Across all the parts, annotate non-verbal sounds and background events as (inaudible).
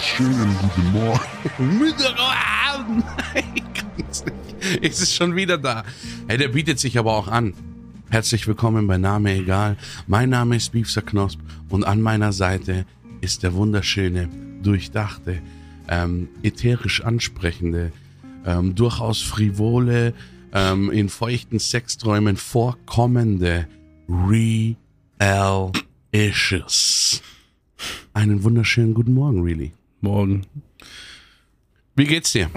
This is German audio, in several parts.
wunderschönen guten Morgen. Mittag, Abend. Ich kann's nicht. Es ist schon wieder da. Hey, der bietet sich aber auch an. Herzlich willkommen bei Name Egal. Mein Name ist Beefster Knosp und an meiner Seite ist der wunderschöne, durchdachte, ähm, ätherisch ansprechende, ähm, durchaus frivole, ähm, in feuchten Sexträumen vorkommende Real Issues. Einen wunderschönen guten Morgen, Really. Morgen. Wie geht's dir?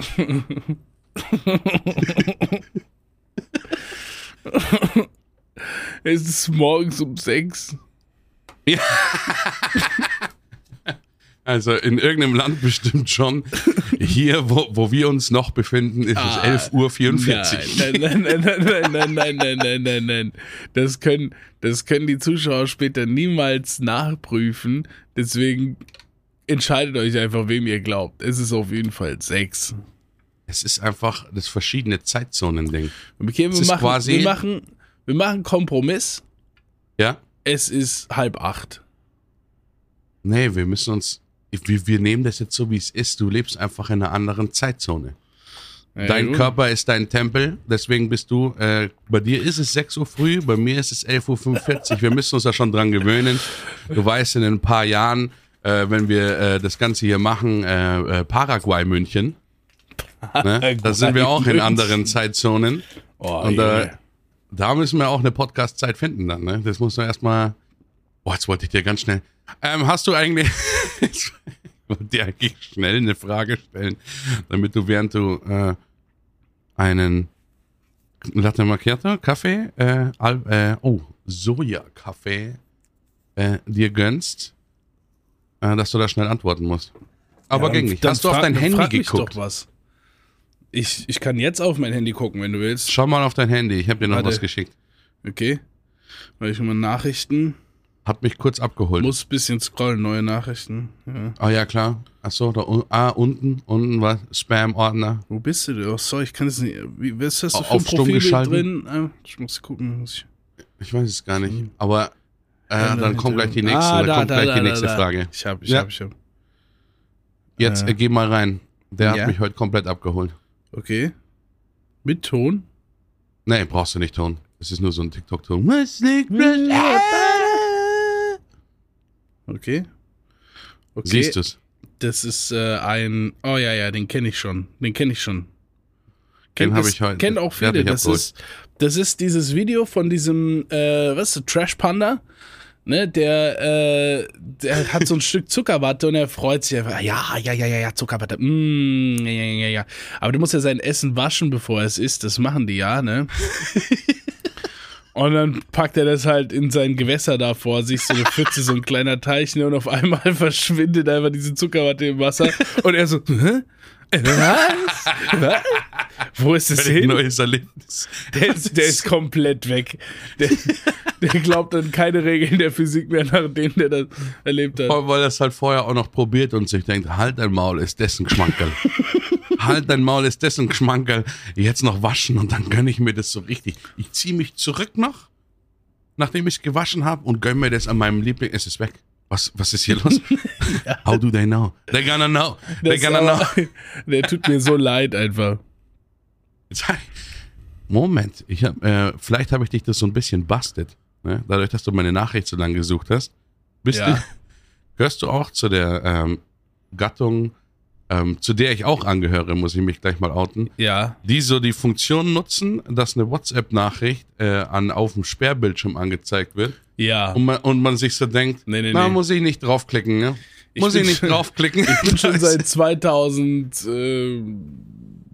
Es ist morgens um sechs. Ja. Also in irgendeinem Land bestimmt schon. Hier, wo, wo wir uns noch befinden, ist Ah, es 11.44 Uhr. Nein, nein, nein, nein, nein, nein, nein, nein, nein, nein. Das können, das können die Zuschauer später niemals nachprüfen. Deswegen entscheidet euch einfach, wem ihr glaubt. Es ist auf jeden Fall sechs. Es ist einfach das verschiedene Zeitzonen-Ding. Okay, wir machen, quasi- wir machen, wir machen Kompromiss. Ja? Es ist halb acht. Nee, wir müssen uns. Wir, wir nehmen das jetzt so, wie es ist. Du lebst einfach in einer anderen Zeitzone. Ja, Dein gut. Körper ist dein Tempel, deswegen bist du, äh, bei dir ist es 6 Uhr früh, bei mir ist es 11.45 Uhr. Wir müssen uns da schon dran gewöhnen. Du weißt, in ein paar Jahren, äh, wenn wir äh, das Ganze hier machen, äh, äh, Paraguay München, ne? da sind wir auch in anderen Zeitzonen. Oh, Und äh, Junge. da müssen wir auch eine Podcast-Zeit finden dann. Ne? Das muss man erstmal. Oh, jetzt wollte ich dir ganz schnell. Ähm, hast du eigentlich. (laughs) ich wollte dir eigentlich schnell eine Frage stellen, damit du während du äh, einen Latte Macchiato, Kaffee, äh, Al äh, oh, Soja-Kaffee äh, dir gönnst, äh, dass du da schnell antworten musst. Aber Ja, ging nicht. Hast du auf dein Handy geguckt? Doch was. Ich, ich kann jetzt auf mein Handy gucken, wenn du willst. Schau mal auf dein Handy. Ich habe dir noch Warte. was geschickt. Okay. Weil ich mal Nachrichten. Hat mich kurz abgeholt. Muss ein bisschen scrollen, neue Nachrichten. Ja. Ah ja, klar. Achso, da ah, unten, unten was? Spam-Ordner. Wo bist du denn? Oh, sorry, ich kann es nicht. Wie, was hast du Auf für ein Profil drin? Ah, Ich muss gucken. Muss ich, Ich weiß es gar nicht. Aber äh, Ja, dann kommt gleich die nächste, Ah, da, da, kommt da, gleich da, die nächste. Frage. Ich hab, ich Ja. hab, ich hab. Jetzt Äh. äh, geh mal rein. Der hat Ja? mich heute komplett abgeholt. Okay. Mit Ton? Nee, brauchst du nicht tun. Es ist nur so ein TikTok-Ton. Okay. Okay. Siehst du's? Das ist äh, ein. Oh ja, ja, den kenne ich schon. Den kenne ich schon. Den hab das- ich heute- Kennt auch hat viele. Das ist, das ist dieses Video von diesem, äh, was ist das, Trash Panda. Ne, der, äh, der hat so ein (laughs) Stück Zuckerwatte und er freut sich einfach. Ja, ja, ja, ja, ja, Zuckerwatte. Mm, ja, ja, ja, ja. Aber du musst ja sein Essen waschen, bevor er es isst. Das machen die ja, ne? (laughs) Und dann packt er das halt in sein Gewässer da vor sich, so eine Pfütze, so ein kleiner Teich, ne? Und auf einmal (laughs) verschwindet einfach diese Zuckerwatte im Wasser. Und er so, hä? Was? Was? Wo ist das Ein hin? neues Erlebnis. Der ist, der ist komplett weg. Der, der glaubt an keine Regeln der Physik mehr, nachdem der das erlebt hat. Weil er es halt vorher auch noch probiert und sich denkt, halt dein Maul, ist dessen Geschmankerl. halt dein Maul, ist dessen Geschmankerl. Jetzt noch waschen und dann gönne ich mir das so richtig. Ich ziehe mich zurück noch, nachdem ich es gewaschen habe und gönne mir das an meinem Liebling. Es ist weg. Was, was ist hier los? (laughs) (laughs) How do they know? They're gonna know. They're gonna know. der tut mir so (laughs) leid einfach. Moment, ich hab, äh, vielleicht habe ich dich das so ein bisschen busted. Ne? Dadurch, dass du meine Nachricht so lange gesucht hast. Bist Ja. du, gehörst du auch zu der ähm, Gattung, ähm, zu der ich auch angehöre, muss ich mich gleich mal outen, Ja. die so die Funktion nutzen, dass eine WhatsApp-Nachricht äh, an, auf dem Sperrbildschirm angezeigt wird Ja. und man, und man sich so denkt, Nee, nee, na, nee. muss ich nicht draufklicken, ne? Ich Muss ich, nicht schon- draufklicken? Ich bin (laughs) schon seit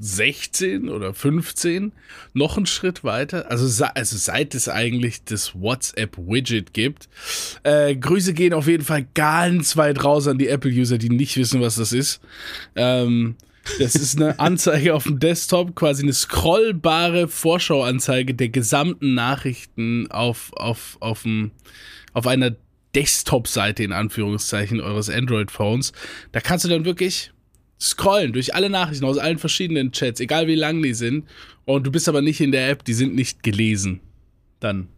2016 oder 15 noch einen Schritt weiter. Also, also seit es eigentlich das WhatsApp-Widget gibt. Äh, Grüße gehen auf jeden Fall ganz weit raus an die Apple-User, die nicht wissen, was das ist. Ähm, das ist eine (laughs) Anzeige auf dem Desktop, quasi eine scrollbare Vorschauanzeige der gesamten Nachrichten auf, auf, auf, dem, auf einer Desktop-Seite in Anführungszeichen eures Android-Phones. Da kannst du dann wirklich scrollen durch alle Nachrichten aus allen verschiedenen Chats, egal wie lang die sind. Und du bist aber nicht in der App, die sind nicht gelesen. Dann.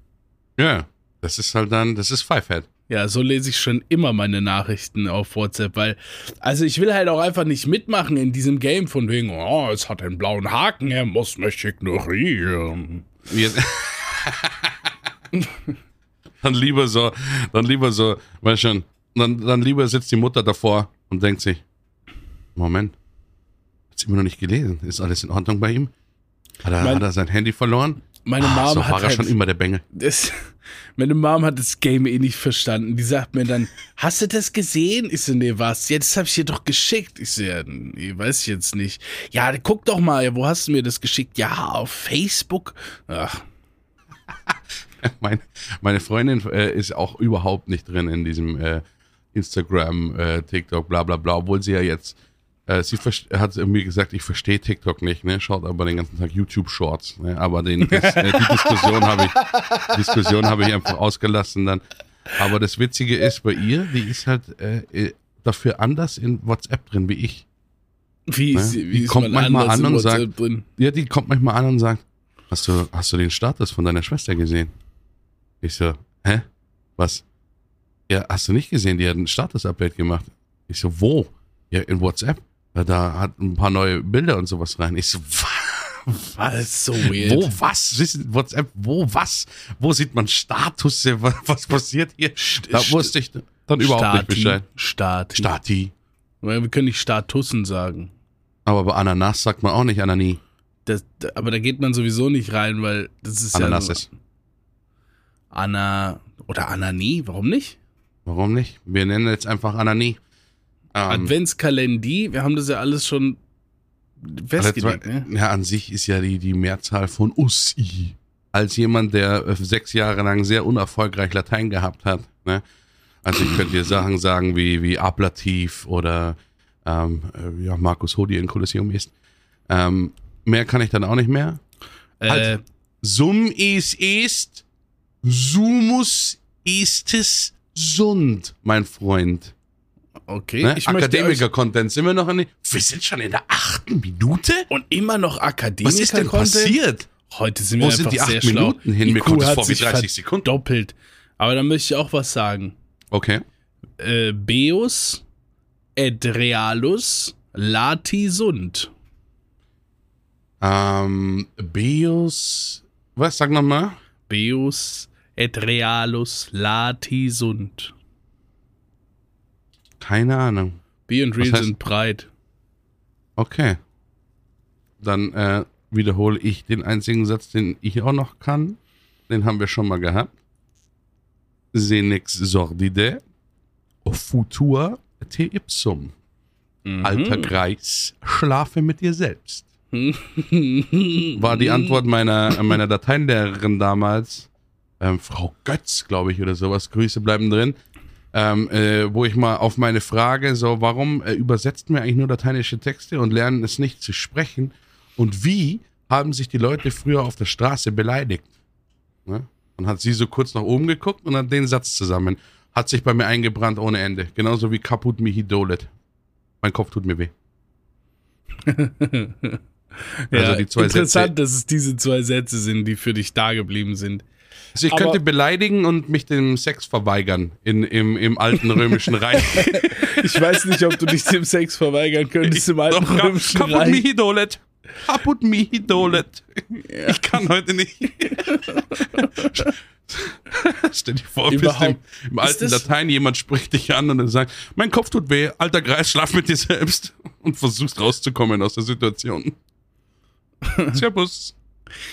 ja, das ist halt dann, das ist Fivehead. Ja, so lese ich schon immer meine Nachrichten auf WhatsApp, weil, also ich will halt auch einfach nicht mitmachen in diesem Game von wegen, oh, es hat einen blauen Haken, er muss mich ignorieren. dann lieber so, dann lieber so, weißt schon, dann, dann lieber sitzt die Mutter davor und denkt sich, Moment, hat's immer noch nicht gelesen. Ist alles in Ordnung bei ihm? Hat er, Mein- hat er sein Handy verloren? Meine Ah, Mom so hat war er halt, schon immer der Bengel. Das, (laughs) meine Mom hat das Game eh nicht verstanden. Die sagt mir dann, (laughs) hast du das gesehen? Ich so, nee, was? Ja, das hab ich dir doch geschickt. Ich so, ja, nee, weiß ich jetzt nicht. Ja, guck doch mal, wo hast du mir das geschickt? Ja, auf Facebook. Ach, (laughs) Mein, meine Freundin äh, ist auch überhaupt nicht drin in diesem äh, Instagram, äh, TikTok, bla bla bla, obwohl sie ja jetzt, äh, sie hat mir gesagt, ich verstehe TikTok nicht, ne? schaut aber den ganzen Tag YouTube-Shorts. Ne? Aber den, das, äh, die Diskussion habe ich, Diskussion habe ich einfach ausgelassen dann. Aber das Witzige ist bei ihr, die ist halt äh, äh, dafür anders in WhatsApp drin wie ich. wie Ne? ist, Die wie ist kommt man manchmal an und sagt- drin? Ja, die kommt manchmal an und sagt, hast du, hast du den Status von deiner Schwester gesehen? Ich so, hä? Was? Ja, hast du nicht gesehen? Die hat ein Status-Update gemacht. Ich so, wo? Ja, in WhatsApp. Da hat ein paar neue Bilder und sowas rein. Ich so, was? Ist so weird. Wo, was? WhatsApp, wo, was? Wo sieht man Status? Was, was passiert hier? Da st- wusste ich dann überhaupt nicht Bescheid. Stati. Stati. Wir können nicht Statussen sagen. Aber bei Ananas sagt man auch nicht Anani. Das, da- aber da geht man sowieso nicht rein, weil das ist Ananas ja. ist. Anna oder Anani, warum nicht? Warum nicht? Wir nennen jetzt einfach Anani. Ähm, Adventskalendi, wir haben das ja alles schon festgelegt, ne? Ja, an sich ist ja die, die Mehrzahl von Ussi. Als jemand, der äh, sechs Jahre lang sehr unerfolgreich Latein gehabt hat. Ne? Also ich könnte dir Sachen sagen wie, wie Ablativ oder ähm, äh, ja, Markus Hodi in Kolosseum ist. Ähm, mehr kann ich dann auch nicht mehr. Äh, halt. Sum is est, sumus istis sund, mein Freund. Okay, Ne? Akademiker-Content, sind wir noch in die, Wir sind schon in der achten Minute? und immer noch Akademiker Was ist denn passiert? Heute sind Wo wir sind einfach die sehr acht schlau. Minuten hin? Mir IQ kommt es hat vor wie sich 30 Sekunden. Doppelt. Aber da möchte ich auch was sagen. Okay. Äh, Beus et realus lati sunt. Ähm, Beus, was, sag nochmal? Beus et realus lati sunt. Keine Ahnung. B und Was Real sind breit. Okay. Dann äh, wiederhole ich den einzigen Satz, den ich auch noch kann. Den haben wir schon mal gehabt. Senex sordide, futur te ipsum. Mhm. Alter Greis, schlafe mit dir selbst. (laughs) War die Antwort meiner, meiner Lateinlehrerin damals, ähm, Frau Götz, glaube ich, oder sowas, Grüße bleiben drin, ähm, äh, wo ich mal auf meine Frage, so, warum äh, übersetzen wir eigentlich nur lateinische Texte und lernen es nicht zu sprechen? Und wie haben sich die Leute früher auf der Straße beleidigt? Ne? Und hat sie so kurz nach oben geguckt und hat den Satz zusammen. Hat sich bei mir eingebrannt ohne Ende. Genauso wie Kaput mihi dolet. Mein Kopf tut mir weh. (laughs) Also die zwei interessant, Sätze. dass es diese zwei Sätze sind, die für dich da geblieben sind. Also ich Aber- könnte beleidigen und mich dem Sex verweigern in, im, im alten römischen Reich. (laughs) Ich weiß nicht, ob du dich dem Sex verweigern könntest im alten Doch, römischen Kaput Reich. mihi dolet. Kaput mihi dolet. Ich kann heute nicht. (laughs) Stell dir vor, bist im, im alten Latein, jemand spricht dich an und er sagt, mein Kopf tut weh, alter Greis, schlaf mit dir selbst und versuchst rauszukommen aus der Situation. (laughs) Servus.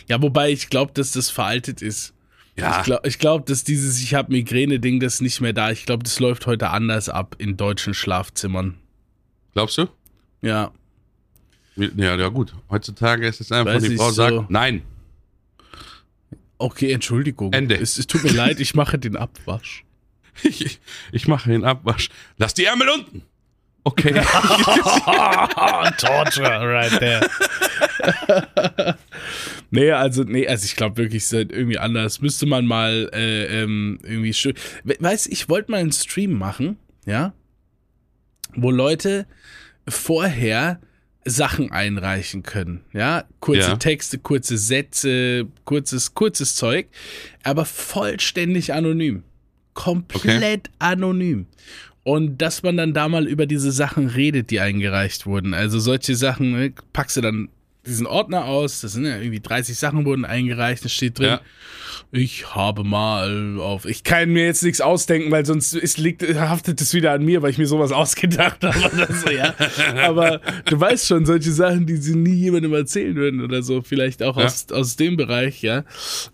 Ja, wobei ich glaube, dass das veraltet ist. Ja, Ich glaube, ich glaub, dass dieses Ich habe Migräne-Ding, das ist nicht mehr da. Ich glaube, das läuft heute anders ab in deutschen Schlafzimmern. glaubst du? Ja. Ja, ja gut. Heutzutage ist es einfach, Weiß die Frau so. sagt, nein. Okay, Entschuldigung. Ende. Es, es tut mir leid, ich mache den Abwasch. (laughs) Ich, ich mache den Abwasch. Lass die Ärmel unten. Okay. (laughs) Torture right there. (laughs) nee, also, nee, also ich glaube wirklich, es ist halt irgendwie anders. Müsste man mal äh, ähm, irgendwie schön. Weißt ich wollte mal einen Stream machen, ja, wo Leute vorher Sachen einreichen können, ja, kurze Ja. Texte, kurze Sätze, kurzes, kurzes Zeug, aber vollständig anonym. Komplett anonym. Und dass man dann da mal über diese Sachen redet, die eingereicht wurden. Also solche Sachen ne, packst du dann diesen Ordner aus, das sind ja irgendwie 30 Sachen wurden eingereicht, da steht drin, ja. ich habe mal auf, ich kann mir jetzt nichts ausdenken, weil sonst ist, liegt, haftet es wieder an mir, weil ich mir sowas (laughs) ausgedacht habe oder so, ja. Aber du weißt schon, solche Sachen, die sie nie jemandem erzählen würden oder so, vielleicht auch ja. aus, aus dem Bereich, ja.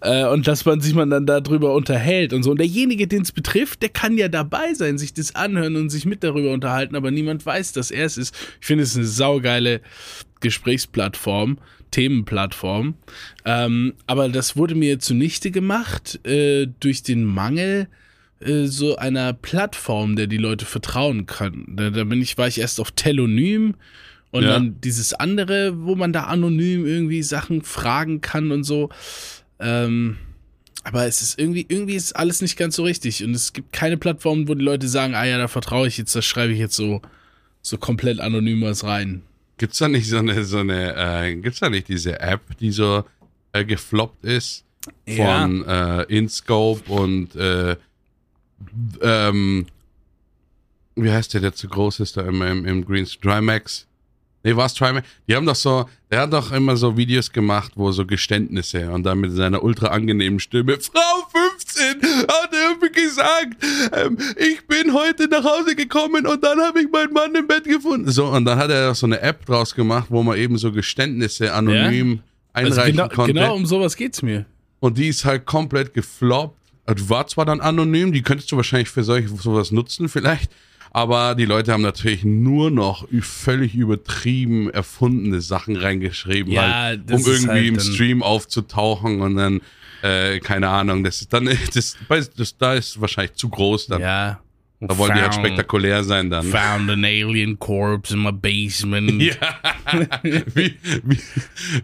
Äh, und dass man sich man dann darüber unterhält und so. Und derjenige, den es betrifft, der kann ja dabei sein, sich das anhören und sich mit darüber unterhalten, aber niemand weiß, dass er es ist. Ich finde es eine saugeile Gesprächsplattform, Themenplattform. Ähm, aber das wurde mir zunichte gemacht äh, durch den Mangel äh, so einer Plattform, der die Leute vertrauen können. Da, da bin ich, war ich erst auf Telonym und ja. dann dieses andere, wo man da anonym irgendwie Sachen fragen kann und so. Ähm, aber es ist irgendwie, irgendwie ist alles nicht ganz so richtig. Und es gibt keine Plattform, wo die Leute sagen, ah ja, da vertraue ich jetzt, da schreibe ich jetzt so, so komplett anonym was rein. Gibt's da nicht so eine, so eine, äh, gibt's da nicht diese App, die so äh, gefloppt ist von ja. äh, InScope und äh, ähm, wie heißt der, der zu groß ist da immer im, im Green Trimax? Nee, war es Trimax? Die haben doch so, der hat doch immer so Videos gemacht, wo so Geständnisse und dann mit seiner ultra angenehmen Stimme, Frau 15 hat gesagt, ähm, ich bin heute nach Hause gekommen und dann habe ich meinen Mann im Bett gefunden. So, und dann hat er so eine App draus gemacht, wo man eben so Geständnisse anonym ja? Also einreichen also genau, konnte. Genau um sowas geht's mir. Und die ist halt komplett gefloppt. Also war zwar dann anonym, die könntest du wahrscheinlich für solche sowas nutzen vielleicht, aber die Leute haben natürlich nur noch völlig übertrieben erfundene Sachen reingeschrieben, ja, halt, um irgendwie halt im Stream aufzutauchen und dann, äh, keine Ahnung, das ist dann, (laughs) das, das, da ist wahrscheinlich zu groß dann. Ja. Da wollen found, die halt spektakulär sein dann. Found an alien corpse in my basement. (laughs) Ja. wie, wie,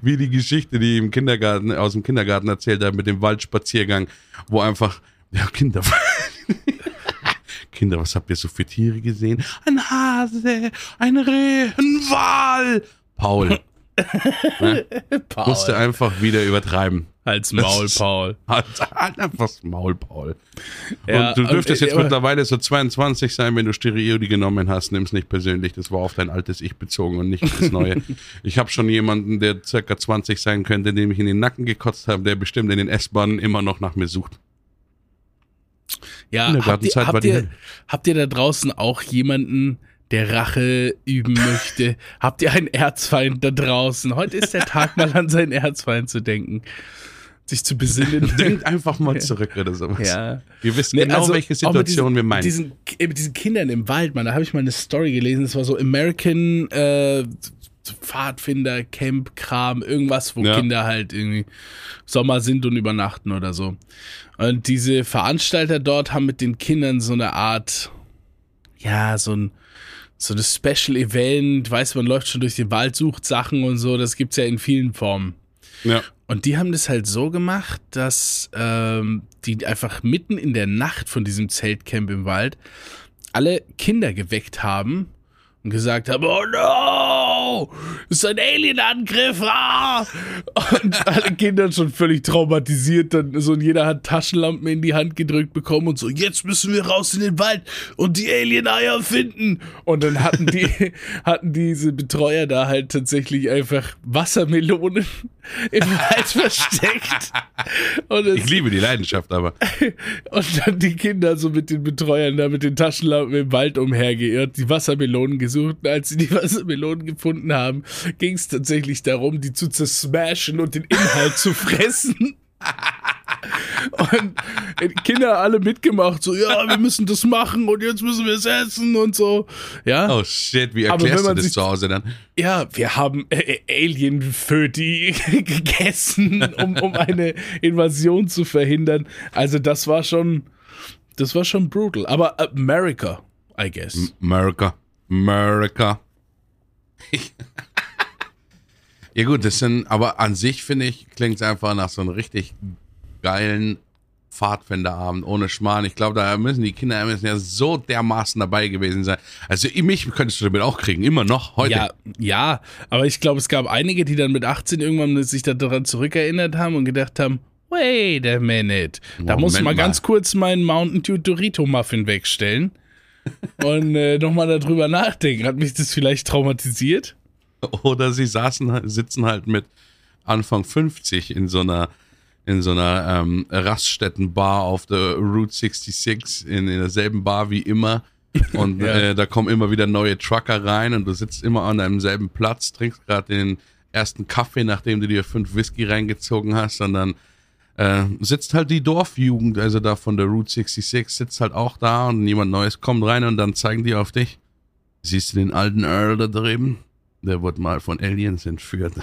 wie die Geschichte, die im Kindergarten, aus dem Kindergarten erzählt hat mit dem Waldspaziergang, wo einfach, ja, Kinder. (laughs) Kinder, was habt ihr so für Tiere gesehen? Ein Hase, ein Reh, ein Wal. Paul. ne? Paul. Musste einfach wieder übertreiben. Als Maul, Paul. (laughs) Als, einfach das Maul, Paul. Ja, und du dürftest und, jetzt mittlerweile so 22 sein, wenn du Stereodi genommen hast. Nimm es nicht persönlich. Das war auf dein altes Ich bezogen und nicht das Neue. (laughs) ich habe schon jemanden, der circa 20 sein könnte, dem ich in den Nacken gekotzt habe, der bestimmt in den S-Bahnen immer noch nach mir sucht. Ja, habt ihr, habt, ihr, habt ihr da draußen auch jemanden, der Rache üben möchte? (laughs) habt ihr einen Erzfeind da draußen? Heute ist der Tag, mal an seinen Erzfeind zu denken. Sich zu besinnen. (laughs) Denkt einfach mal zurück oder sowas. Ja. Wir wissen nee, genau, also, welche Situation wir meinen. Diesen, mit diesen Kindern im Wald, man, da habe ich mal eine Story gelesen, das war so American äh, Pfadfinder, Camp, Kram, irgendwas, wo ja. Kinder halt irgendwie Sommer sind und übernachten oder so. Und diese Veranstalter dort haben mit den Kindern so eine Art, ja, so ein, so ein Special Event, weiß man läuft schon durch den Wald, sucht Sachen und so, das gibt's ja in vielen Formen. Ja. Und die haben das halt so gemacht, dass ähm, die einfach mitten in der Nacht von diesem Zeltcamp im Wald alle Kinder geweckt haben und gesagt haben, oh no, ist ein Alienangriff, ah! Und alle Kinder schon völlig traumatisiert, dann so und jeder hat Taschenlampen in die Hand gedrückt bekommen und so, jetzt müssen wir raus in den Wald und die Alien-Eier finden. Und dann hatten die, (laughs) hatten diese Betreuer da halt tatsächlich einfach Wassermelonen im Wald (laughs) versteckt. Es, ich liebe die Leidenschaft aber. (laughs) Und dann die Kinder so mit den Betreuern da mit den Taschenlampen im Wald umhergeirrt, die Wassermelonen gesucht gesucht und als sie die Wassermelonen gefunden haben, ging es tatsächlich darum, die zu zersmashen und den Inhalt zu fressen. (laughs) Und Kinder alle mitgemacht, so, ja, wir müssen das machen und jetzt müssen wir es essen und so. Ja. Oh shit, wie erklärst du das sich, zu Hause dann? Ja, wir haben äh, Alien-Föti (laughs) gegessen, um, um eine Invasion zu verhindern. Also das war schon, das war schon brutal. Aber America, I guess. America. America. (laughs) ja gut, das sind, aber an sich finde ich, klingt es einfach nach so einem richtig geilen Pfadfinderabend ohne Schmarrn. Ich glaube, da müssen die Kinder müssen ja so dermaßen dabei gewesen sein. Also mich könntest du damit auch kriegen, immer noch heute. Ja, ja, aber ich glaube, es gab einige, die dann mit 18 irgendwann sich daran zurückerinnert haben und gedacht haben, wait a minute. Da muss ich mal, Moment ganz kurz meinen Mountain Dew Dorito Muffin wegstellen und äh, nochmal darüber nachdenken. Hat mich das vielleicht traumatisiert? Oder sie saßen, halt- sitzen halt mit Anfang 50 in so einer, in so einer ähm, Raststättenbar auf der Route 66 in, in derselben Bar wie immer. Und (laughs) Ja. äh, da kommen immer wieder neue Trucker rein und du sitzt immer an deinem selben Platz, trinkst gerade den ersten Kaffee, nachdem du dir fünf Whisky reingezogen hast, und dann äh, sitzt halt die Dorfjugend, also da von der Route 66, sitzt halt auch da und niemand Neues kommt rein und dann zeigen die auf dich. Siehst du den alten Earl da drüben? Der wurde mal von Aliens entführt.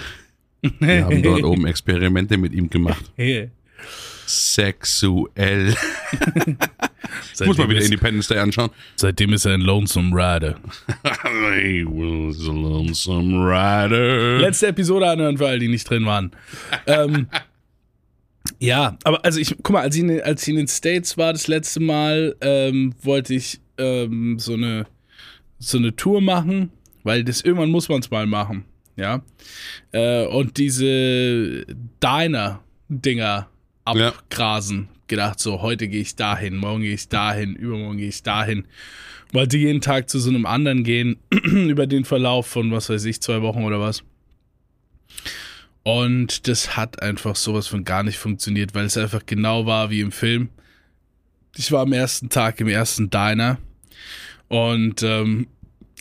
Wir (laughs) haben dort oben Experimente mit ihm gemacht. (laughs) Sexuell. (laughs) Muss mal wieder ist, Independence Day anschauen. seitdem ist er ein Lonesome Rider. He was a lonesome rider. Letzte Episode anhören für all die nicht drin waren. ähm, ja, aber also ich, guck mal, als ich, in, den- als ich in den States war das letzte Mal, ähm, wollte ich ähm, so eine so eine Tour machen, weil das irgendwann muss man es mal machen, ja. Äh, und diese Diner-Dinger abgrasen. Gedacht, so, heute gehe ich dahin, morgen gehe ich dahin, übermorgen gehe ich dahin. Wollte jeden Tag zu so einem anderen gehen, (clears throat) über den Verlauf von, was weiß ich, zwei Wochen oder was. Und das hat einfach sowas von gar nicht funktioniert, weil es einfach genau war wie im Film. Ich war am ersten Tag im ersten Diner und ähm,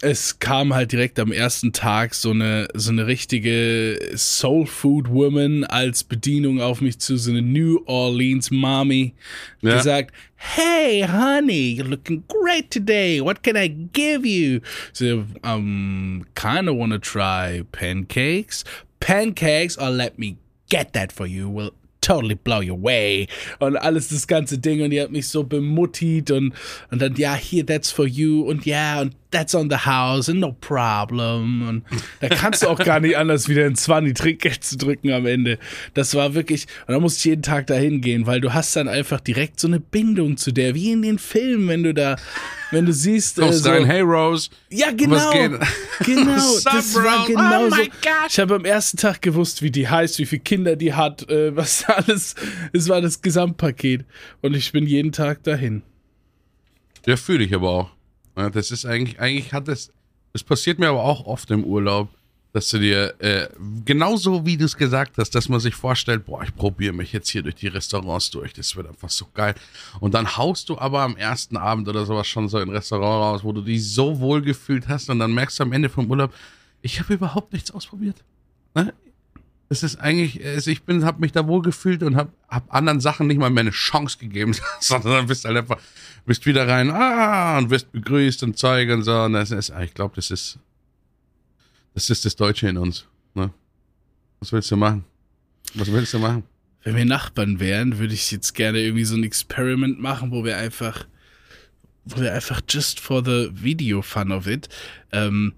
es kam halt direkt am ersten Tag so eine, so eine richtige Soul Food Woman als Bedienung auf mich zu, so eine New Orleans Mommy, Ja. gesagt, Hey, honey, you're looking great today. What can I give you? So, um, kinda wanna try pancakes. Pancakes, or let me get that for you. Will totally blow you away. Und alles das ganze Ding. Und die hat mich so bemuttigt und, und dann, ja, hier, that's for you. Und ja, und that's on the house and no problem. Und da kannst du auch gar nicht anders, wieder ein 20 Trinkgeld zu drücken am Ende. Das war wirklich, und da musste ich jeden Tag dahin gehen, weil du hast dann einfach direkt so eine Bindung zu der, wie in den Filmen, wenn du da, wenn du siehst, äh, Kommst so, rein, hey Rose. ja, genau. (laughs) (laughs) Genau, das war genau Oh so. my God. Ich habe am ersten Tag gewusst, wie die heißt, wie viele Kinder die hat, äh, was (laughs) alles. Es war das Gesamtpaket. Und ich bin jeden Tag dahin. Ja, fühle ich aber auch. Ja, das ist eigentlich, eigentlich hat das, das passiert mir aber auch oft im Urlaub, dass du dir, äh, genauso wie du es gesagt hast, dass man sich vorstellt, boah, ich probiere mich jetzt hier durch die Restaurants durch, das wird einfach so geil. Und dann haust du aber am ersten Abend oder sowas schon so in ein Restaurant raus, wo du dich so wohl gefühlt hast und dann merkst du am Ende vom Urlaub, ich habe überhaupt nichts ausprobiert. Ne? Es ist eigentlich, also ich bin, habe mich da wohl gefühlt und habe hab anderen Sachen nicht mal mehr eine Chance gegeben, (laughs) sondern dann bist halt einfach, bist wieder rein, ah, und wirst begrüßt und Zeug und so. Und das ist, ich glaube, das ist, das ist das Deutsche in uns. Ne? Was willst du machen? Was willst du machen? Wenn wir Nachbarn wären, würde ich jetzt gerne irgendwie so ein Experiment machen, wo wir einfach, wo wir einfach just for the video fun of it, ähm,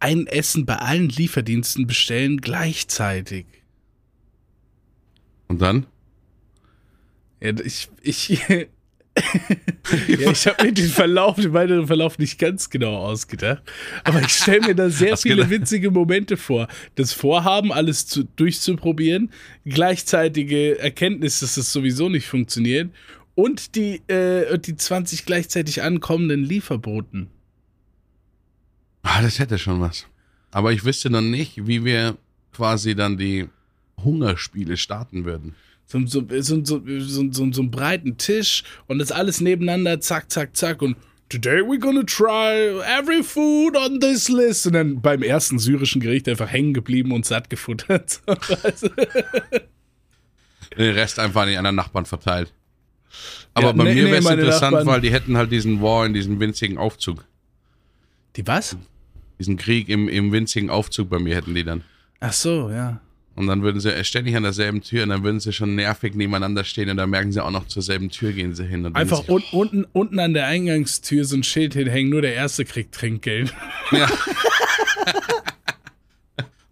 ein Essen bei allen Lieferdiensten bestellen gleichzeitig. Und dann? Ja, ich, ich, (laughs) ja, ich habe mir den Verlauf, den weiteren Verlauf nicht ganz genau ausgedacht. Aber ich stelle mir da sehr (laughs) Hast viele witzige Momente vor. Das Vorhaben, alles zu, durchzuprobieren, gleichzeitige Erkenntnis, dass das sowieso nicht funktioniert und die, äh, die 20 gleichzeitig ankommenden Lieferboten. Ah, das hätte schon was. Aber ich wüsste noch nicht, wie wir quasi dann die Hungerspiele starten würden. So, so, so, so, so, so, so einen breiten Tisch und das alles nebeneinander, zack, zack, zack und Today we're gonna try every food on this list. Und dann beim ersten syrischen Gericht einfach hängen geblieben und satt gefuttert. (laughs) Den Rest einfach an die anderen Nachbarn verteilt. Aber Ja, bei nee, mir nee, wäre es meine interessant, Nachbarn- weil die hätten halt diesen War in diesem winzigen Aufzug. Die was? Diesen Krieg im, im winzigen Aufzug bei mir hätten die dann. Ach so, ja. Und dann würden sie ständig an derselben Tür und dann würden sie schon nervig nebeneinander stehen und dann merken sie auch noch zur selben Tür gehen sie hin. Einfach un unten, unten an der Eingangstür so ein Schild hinhängen, nur der Erste kriegt Trinkgeld. Ja. (laughs)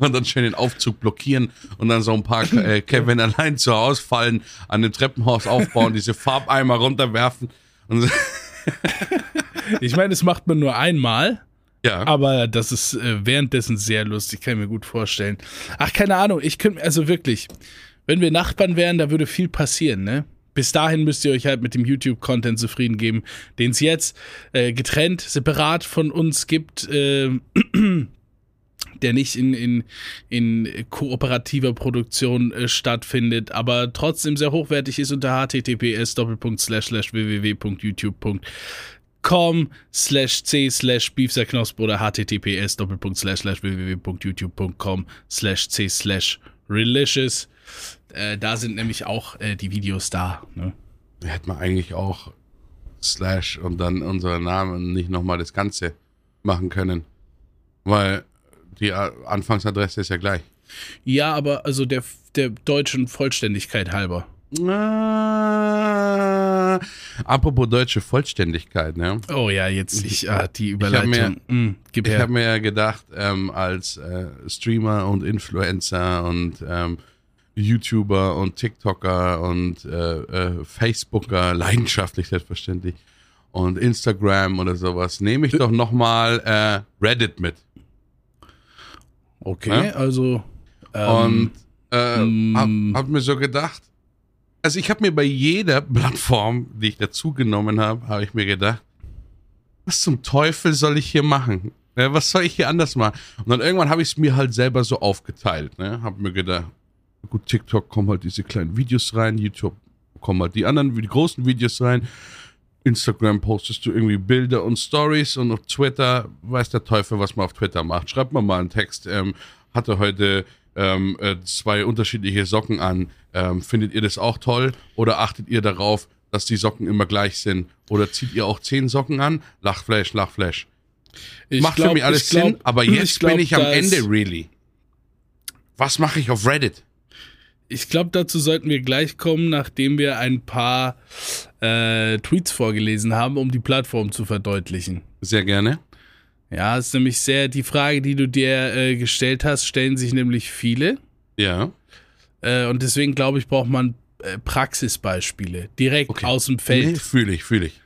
und dann schön den Aufzug blockieren und dann so ein paar äh, Kevin (laughs) allein zu Hause fallen, an dem Treppenhaus aufbauen, diese Farbeimer runterwerfen. Ich meine, das macht man nur einmal. Ja. Aber das ist äh, währenddessen sehr lustig, kann ich mir gut vorstellen. Ach, keine Ahnung, ich könnte, also wirklich, Wenn wir Nachbarn wären, da würde viel passieren, ne? Bis dahin müsst ihr euch halt mit dem YouTube-Content zufrieden geben, den es jetzt äh, getrennt, separat von uns gibt. Äh, (clears throat) der nicht in, in, in kooperativer Produktion äh, stattfindet, aber trotzdem sehr hochwertig ist unter https www.youtube.com slash c slash beefserknosp oder https www.youtube.com slash c slash relicious. Äh, da sind nämlich auch äh, die Videos da. Ne? Hätte man eigentlich auch slash und dann unseren Namen nicht nochmal das Ganze machen können. Weil die Anfangsadresse ist ja gleich. Ja, aber also der, der deutschen Vollständigkeit halber. Ah, apropos deutsche Vollständigkeit, ne? Oh ja, jetzt ich, ah, die Überleitung. Ich habe mir, mm, hab mir ja gedacht, ähm, als äh, Streamer und Influencer und ähm, YouTuber und TikToker und äh, äh, Facebooker, leidenschaftlich selbstverständlich, und Instagram oder sowas, nehme ich doch nochmal äh, Reddit mit. Okay, ja? also. Ähm, und äh, hab, hab, mir so gedacht, also ich habe mir bei jeder Plattform, die ich dazugenommen habe, habe ich mir gedacht, was zum Teufel soll ich hier machen? Was soll ich hier anders machen? Und dann irgendwann habe ich es mir halt selber so aufgeteilt. Ne? Habe mir gedacht, gut, TikTok kommen halt diese kleinen Videos rein, YouTube kommen halt die anderen, die großen Videos rein. Instagram postest du irgendwie Bilder und Stories und auf Twitter weiß der Teufel, was man auf Twitter macht. Schreibt man mal einen Text. Ähm, hatte heute ähm, äh, zwei unterschiedliche Socken an. Ähm, findet ihr das auch toll oder achtet ihr darauf, dass die Socken immer gleich sind? Oder zieht ihr auch zehn Socken an? Lachflash, Lachflash. Ich Macht glaub, für mich alles glaub, Sinn, aber jetzt ich glaub, bin ich am Ende, really. Was mache ich auf Reddit? ich glaube, dazu sollten wir gleich kommen, nachdem wir ein paar äh, Tweets vorgelesen haben, um die Plattform zu verdeutlichen. Sehr gerne. Ja, ist nämlich sehr die Frage, die du dir äh, gestellt hast, stellen sich nämlich viele. Ja. Äh, und deswegen glaube ich, braucht man äh, Praxisbeispiele direkt okay. aus dem Feld. Nee, fühle ich, fühle ich.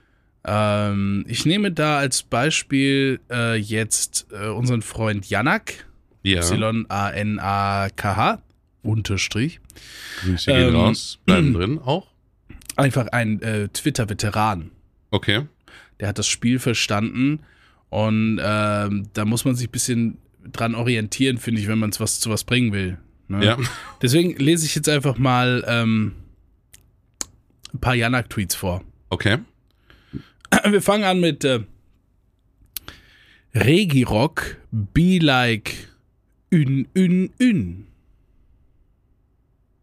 Ähm, ich nehme da als Beispiel äh, jetzt äh, unseren Freund Janak. Ja. Y-A-N-A-K-H. Unterstrich. Grüße gehen ähm, raus. Bleiben (clears throat) drin auch. Einfach ein Twitter-Veteran. Okay. Der hat das Spiel verstanden und ähm, da muss man sich ein bisschen dran orientieren, finde ich, wenn man es was zu was bringen will. Ne? Ja. Deswegen lese ich jetzt einfach mal ähm, ein paar Janak-Tweets vor. Okay. (clears throat) Wir fangen an mit äh, Regirock, be like, ün, ün, ün.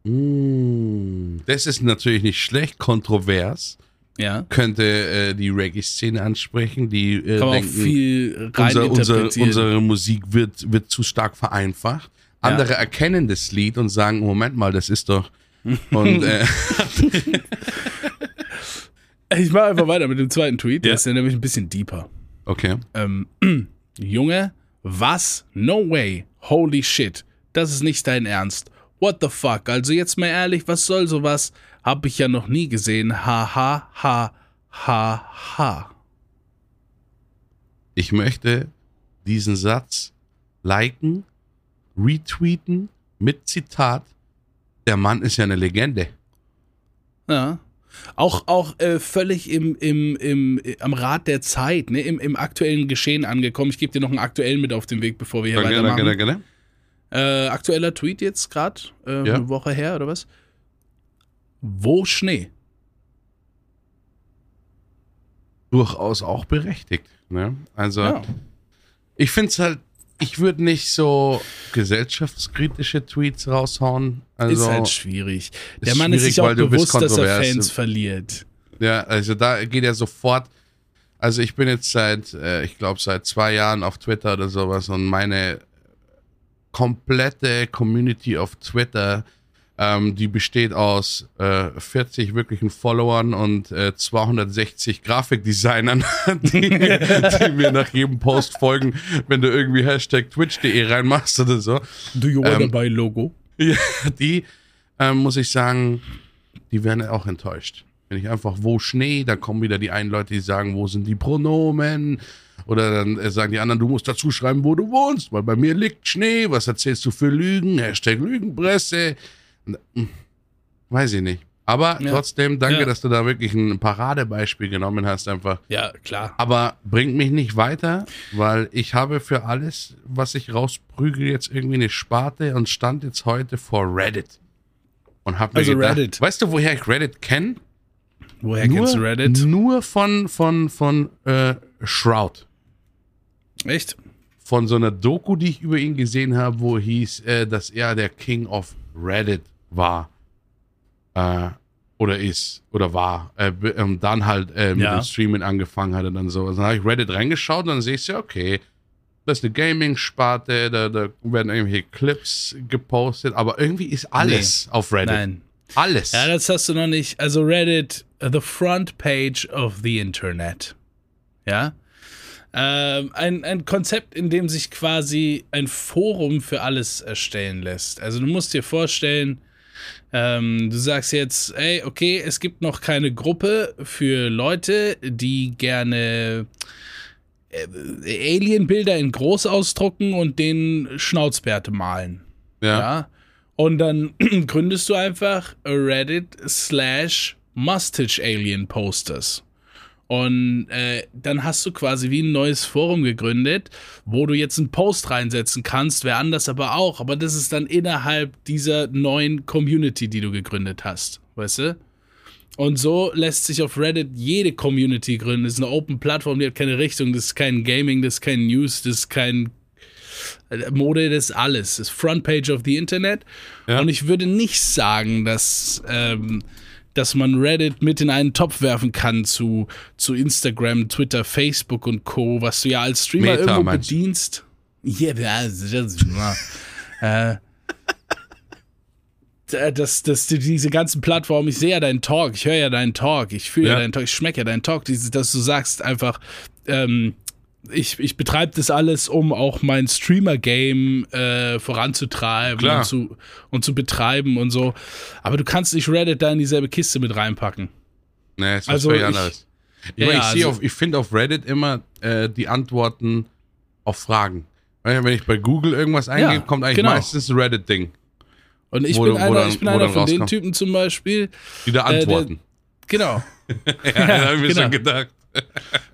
Mm, das ist natürlich nicht schlecht, kontrovers. Ja. Könnte äh, die Reggae-Szene ansprechen, die äh, Kann denken, viel rein unser, unser, unsere Musik wird, wird zu stark vereinfacht. Andere ja. erkennen das Lied und sagen, Moment mal, das ist doch. (laughs) Und äh, ich mache einfach weiter mit dem zweiten Tweet. Der ist ja nämlich ein bisschen deeper. Okay. Ähm, (clears throat) Junge, was? No way. Holy shit. Das ist nicht dein Ernst. What the fuck? Also jetzt mal ehrlich, was soll sowas? Hab ich ja noch nie gesehen. Ha ha ha ha ha. Ich möchte diesen Satz liken, retweeten mit Zitat. Der Mann ist ja eine Legende. Ja. Auch, auch äh, völlig im, im, im, am Rad der Zeit, ne? Im, im aktuellen Geschehen angekommen. Ich gebe dir noch einen aktuellen mit auf den Weg, bevor wir hier danke, weitermachen. Danke, danke, danke. Äh, aktueller Tweet jetzt gerade, äh, ja. eine Woche her oder was? Wo Schnee? Durchaus auch berechtigt. Ne? Also, ja. ich finde es halt, ich würde nicht so gesellschaftskritische Tweets raushauen. Also, ist halt schwierig. Der Mann ist sich auch bewusst, dass er Fans verliert. Ja, also da geht er sofort. Also ich bin jetzt seit, äh, ich glaube, seit zwei Jahren auf Twitter oder sowas und meine komplette Community auf Twitter, ähm, die besteht aus äh, 40 wirklichen Followern und äh, 260 Grafikdesignern, (laughs) die, die, mir nach jedem Post folgen, wenn du irgendwie Hashtag Twitch.de reinmachst oder so. Do you wanna ähm, buy Logo? Ja, die, ähm, muss ich sagen, die werden auch enttäuscht. Wenn ich einfach, wo Schnee, dann kommen wieder die einen Leute, die sagen, wo sind die Pronomen? Oder dann äh, sagen die anderen, du musst dazu schreiben, wo du wohnst, weil bei mir liegt Schnee. Was erzählst du für Lügen? Hashtag Lügenpresse. Hm, weiß ich nicht. Aber Ja. trotzdem, danke, Ja. dass du da wirklich ein Paradebeispiel genommen hast, einfach. Ja, klar. Aber bringt mich nicht weiter, weil ich habe für alles, was ich rausprügel, jetzt irgendwie eine Sparte und stand jetzt heute vor Reddit. Und hab mir Also gedacht, Reddit. weißt du, woher ich Reddit kenne? Woher kennst du Reddit? Nur von, von, von äh, Shroud. Echt? Von so einer Doku, die ich über ihn gesehen habe, wo hieß, äh, dass er der King of Reddit war. Äh, oder ist, oder war. Äh, und dann halt äh, mit Ja. dem Streamen angefangen hat und dann so. Also dann habe ich Reddit reingeschaut und dann sehe ich ja, okay, das ist eine Gaming-Sparte, da, da werden irgendwelche Clips gepostet, aber irgendwie ist alles auf Reddit. Nein. Alles. Ja, das hast du noch nicht. Also Reddit, uh, the front page of the Internet. Ja. Ähm, ein, ein Konzept, in dem sich quasi ein Forum für alles erstellen lässt. Also du musst dir vorstellen, ähm, du sagst jetzt, ey, okay, es gibt noch keine Gruppe für Leute, die gerne äh, Alien-Bilder in groß ausdrucken und den Schnauzbärte malen. ja. Ja. Und dann (clears throat) gründest du einfach Reddit slash Mustache Alien Posters. Und äh, dann hast du quasi wie ein neues Forum gegründet, wo du jetzt einen Post reinsetzen kannst, wer anders aber auch. Aber das ist dann innerhalb dieser neuen Community, die du gegründet hast. Weißt du? Und so lässt sich auf Reddit jede Community gründen. Das ist eine Open Plattform, die hat keine Richtung. Das ist kein Gaming, das ist kein News, das ist kein Mode, das ist alles. Das ist Frontpage of the Internet. Ja. Und ich würde nicht sagen, dass, ähm, dass man Reddit mit in einen Topf werfen kann zu, zu Instagram, Twitter, Facebook und Co., was du ja als Streamer Meta, irgendwo bedienst. Ja, das, das, (laughs) äh, das, das, die- diese ganzen Plattformen, ich sehe ja deinen Talk, ich höre ja deinen Talk, ich fühle ja. Ja. deinen Talk, ich schmecke ja deinen Talk, dieses, dass du sagst einfach, ähm, ich, ich betreibe das alles, um auch mein Streamer-Game äh, voranzutreiben Klar. und zu, und zu betreiben und so. Aber du kannst nicht Reddit da in dieselbe Kiste mit reinpacken. Nee, ist Also völlig ich- anderes. Ich, Ja, ich, ja, also- auf, ich finde auf Reddit immer äh, die Antworten auf Fragen. Wenn ich bei Google irgendwas eingebe, kommt eigentlich genau. meistens ein Reddit-Ding. Und ich Wo bin wo einer, dann- ich bin einer von den. Typen zum Beispiel. Die da Äh, der- antworten. Genau. (laughs) ja, da habe ich mir (laughs) genau. schon gedacht.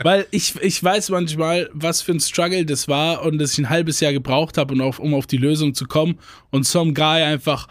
Weil ich, ich weiß manchmal, was für ein Struggle das war und dass ich ein halbes Jahr gebraucht habe, und auf, um auf die Lösung zu kommen. Und some guy einfach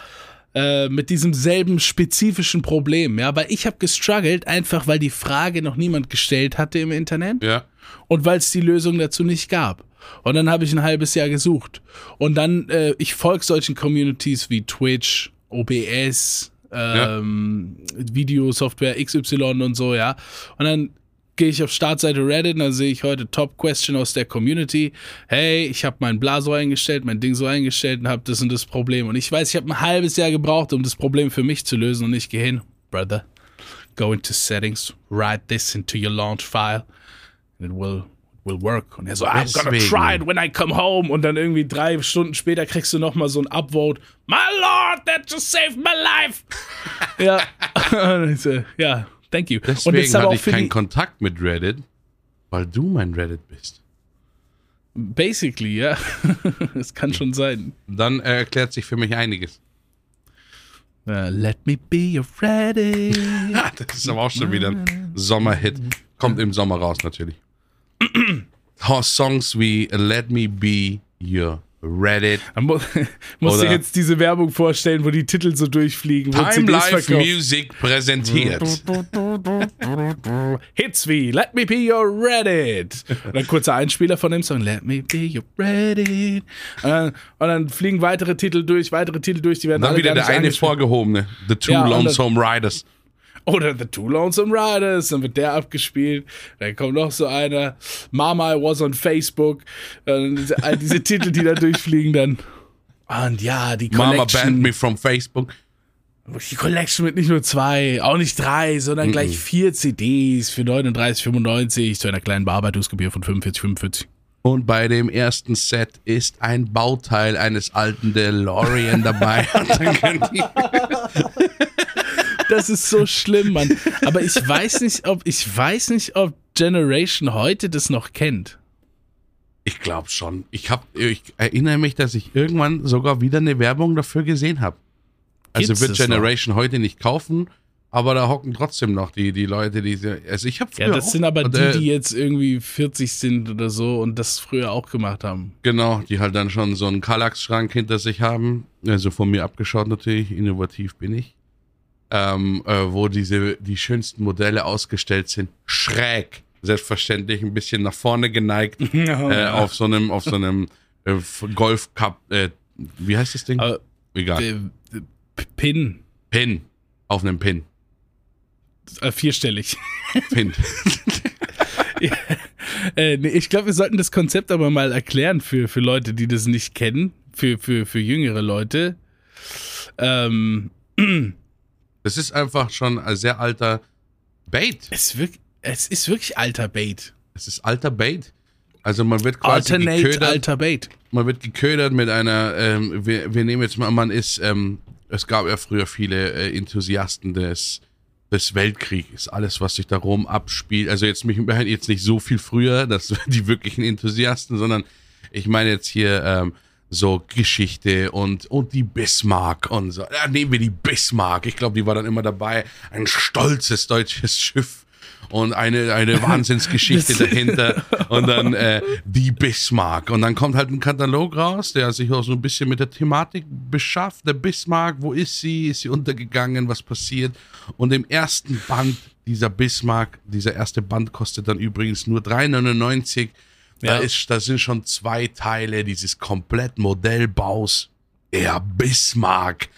äh, mit diesem selben spezifischen Problem. Ja, weil ich habe gestruggelt, einfach weil die Frage noch niemand gestellt hatte im Internet Ja. und weil es die Lösung dazu nicht gab. Und dann habe ich ein halbes Jahr gesucht. Und dann, äh, ich folge solchen Communities wie Twitch, OBS, ähm, Videosoftware XY und so, ja. Und dann gehe ich auf Startseite Reddit und dann sehe ich heute Top Question aus der Community. Hey, ich habe mein Bla so eingestellt, mein Ding so eingestellt und habe das und das Problem. Und ich weiß, ich habe ein halbes Jahr gebraucht, um das Problem für mich zu lösen und ich gehe hin, Brother, go into settings, write this into your launch file and it will will work. Und er so, I'm gonna try it when I come home. Und dann irgendwie drei Stunden später kriegst du nochmal so ein Upvote. My Lord, that just saved my life. (laughs) ja. (laughs) Ja, thank you. und Deswegen aber hatte ich keinen Kontakt mit Reddit, weil du mein Reddit bist. basically, ja. (laughs) das kann schon sein. Dann äh, erklärt sich für mich einiges. Uh, let me be your Reddit. (laughs) Ah, das ist aber auch schon wieder ein Sommerhit. Kommt im Sommer raus natürlich. (clears throat) Songs wie Let Me Be Your Reddit, mu (laughs) muss dir Oder- jetzt diese Werbung vorstellen, wo die Titel so durchfliegen. Time Life. Music präsentiert. Hits wie Let me be your Reddit. Und ein kurzer Einspieler von dem Song Let me be your Reddit. Und dann, und dann fliegen weitere Titel durch, weitere Titel durch, die werden Dann wieder der eine vorgehobene, The Two Ja, dann- Lonesome Riders. Oder The Two Lonesome Riders, dann wird der abgespielt. Dann kommt noch so einer. Mama, I was on Facebook. Äh, diese, all diese Titel, die da durchfliegen dann. Und ja, die Mama Collection. banned me from Facebook. Die Collection mit nicht nur zwei, auch nicht drei, sondern gleich vier CDs für 39,95 zu einer kleinen Bearbeitungsgebühr von 45,45. Und bei dem ersten Set ist ein Bauteil eines alten DeLorean dabei. (laughs) Das ist so schlimm, Mann. Aber ich weiß nicht, ob ich weiß nicht, ob Generation heute das noch kennt. ich glaube schon. Ich, hab, ich erinnere mich, dass ich irgendwann sogar wieder eine Werbung dafür gesehen habe. Also wird das noch? Generation heute nicht kaufen, aber da hocken trotzdem noch die, die Leute, die. Also ich habe früher. Ja, das auch, sind aber die, äh, die jetzt irgendwie 40 sind oder so und das früher auch gemacht haben. Genau, die halt dann schon so einen Kallax-Schrank hinter sich haben. Also von mir abgeschaut natürlich, innovativ bin ich. Ähm, äh, wo diese, die schönsten Modelle ausgestellt sind. Schräg. Selbstverständlich ein bisschen nach vorne geneigt. (laughs) äh, auf so einem, auf so einem äh, Golf Cup, äh, wie heißt das Ding? Aber, Egal. äh, Pin, Pin. Auf einem Pin. vierstellig. (laughs) Pin. (laughs) Äh, nee, ich glaube, wir sollten das Konzept aber mal erklären für, für Leute, die das nicht kennen, für, für, für jüngere Leute. Ähm, (clears throat) Das ist einfach schon ein sehr alter Bait. es, wirk es ist wirklich alter Bait. Es ist alter Bait. Also man wird quasi Alternate geködert. alter Bait. man wird geködert mit einer, ähm, wir, wir nehmen jetzt mal, man ist, ähm, es gab ja früher viele äh, Enthusiasten des, des Weltkrieges, alles, was sich darum abspielt. Also jetzt mich (laughs) jetzt nicht so viel früher, das (laughs) die wirklichen Enthusiasten, sondern ich meine jetzt hier ähm, so Geschichte und, und die Bismarck und so. Ja, nehmen wir die Bismarck. Ich glaube, die war dann immer dabei. Ein stolzes deutsches (laughs) Schiff und eine, eine (laughs) Wahnsinnsgeschichte dahinter und dann äh, die Bismarck. Und dann kommt halt ein Katalog raus, der sich auch so ein bisschen mit der Thematik beschafft. Der Bismarck, wo ist sie? Ist sie untergegangen? Was passiert? Und im ersten Band dieser Bismarck, dieser erste Band kostet dann übrigens nur 3,99. Da, Ja. ist, da sind schon zwei Teile dieses komplett Modellbaus der Bismarck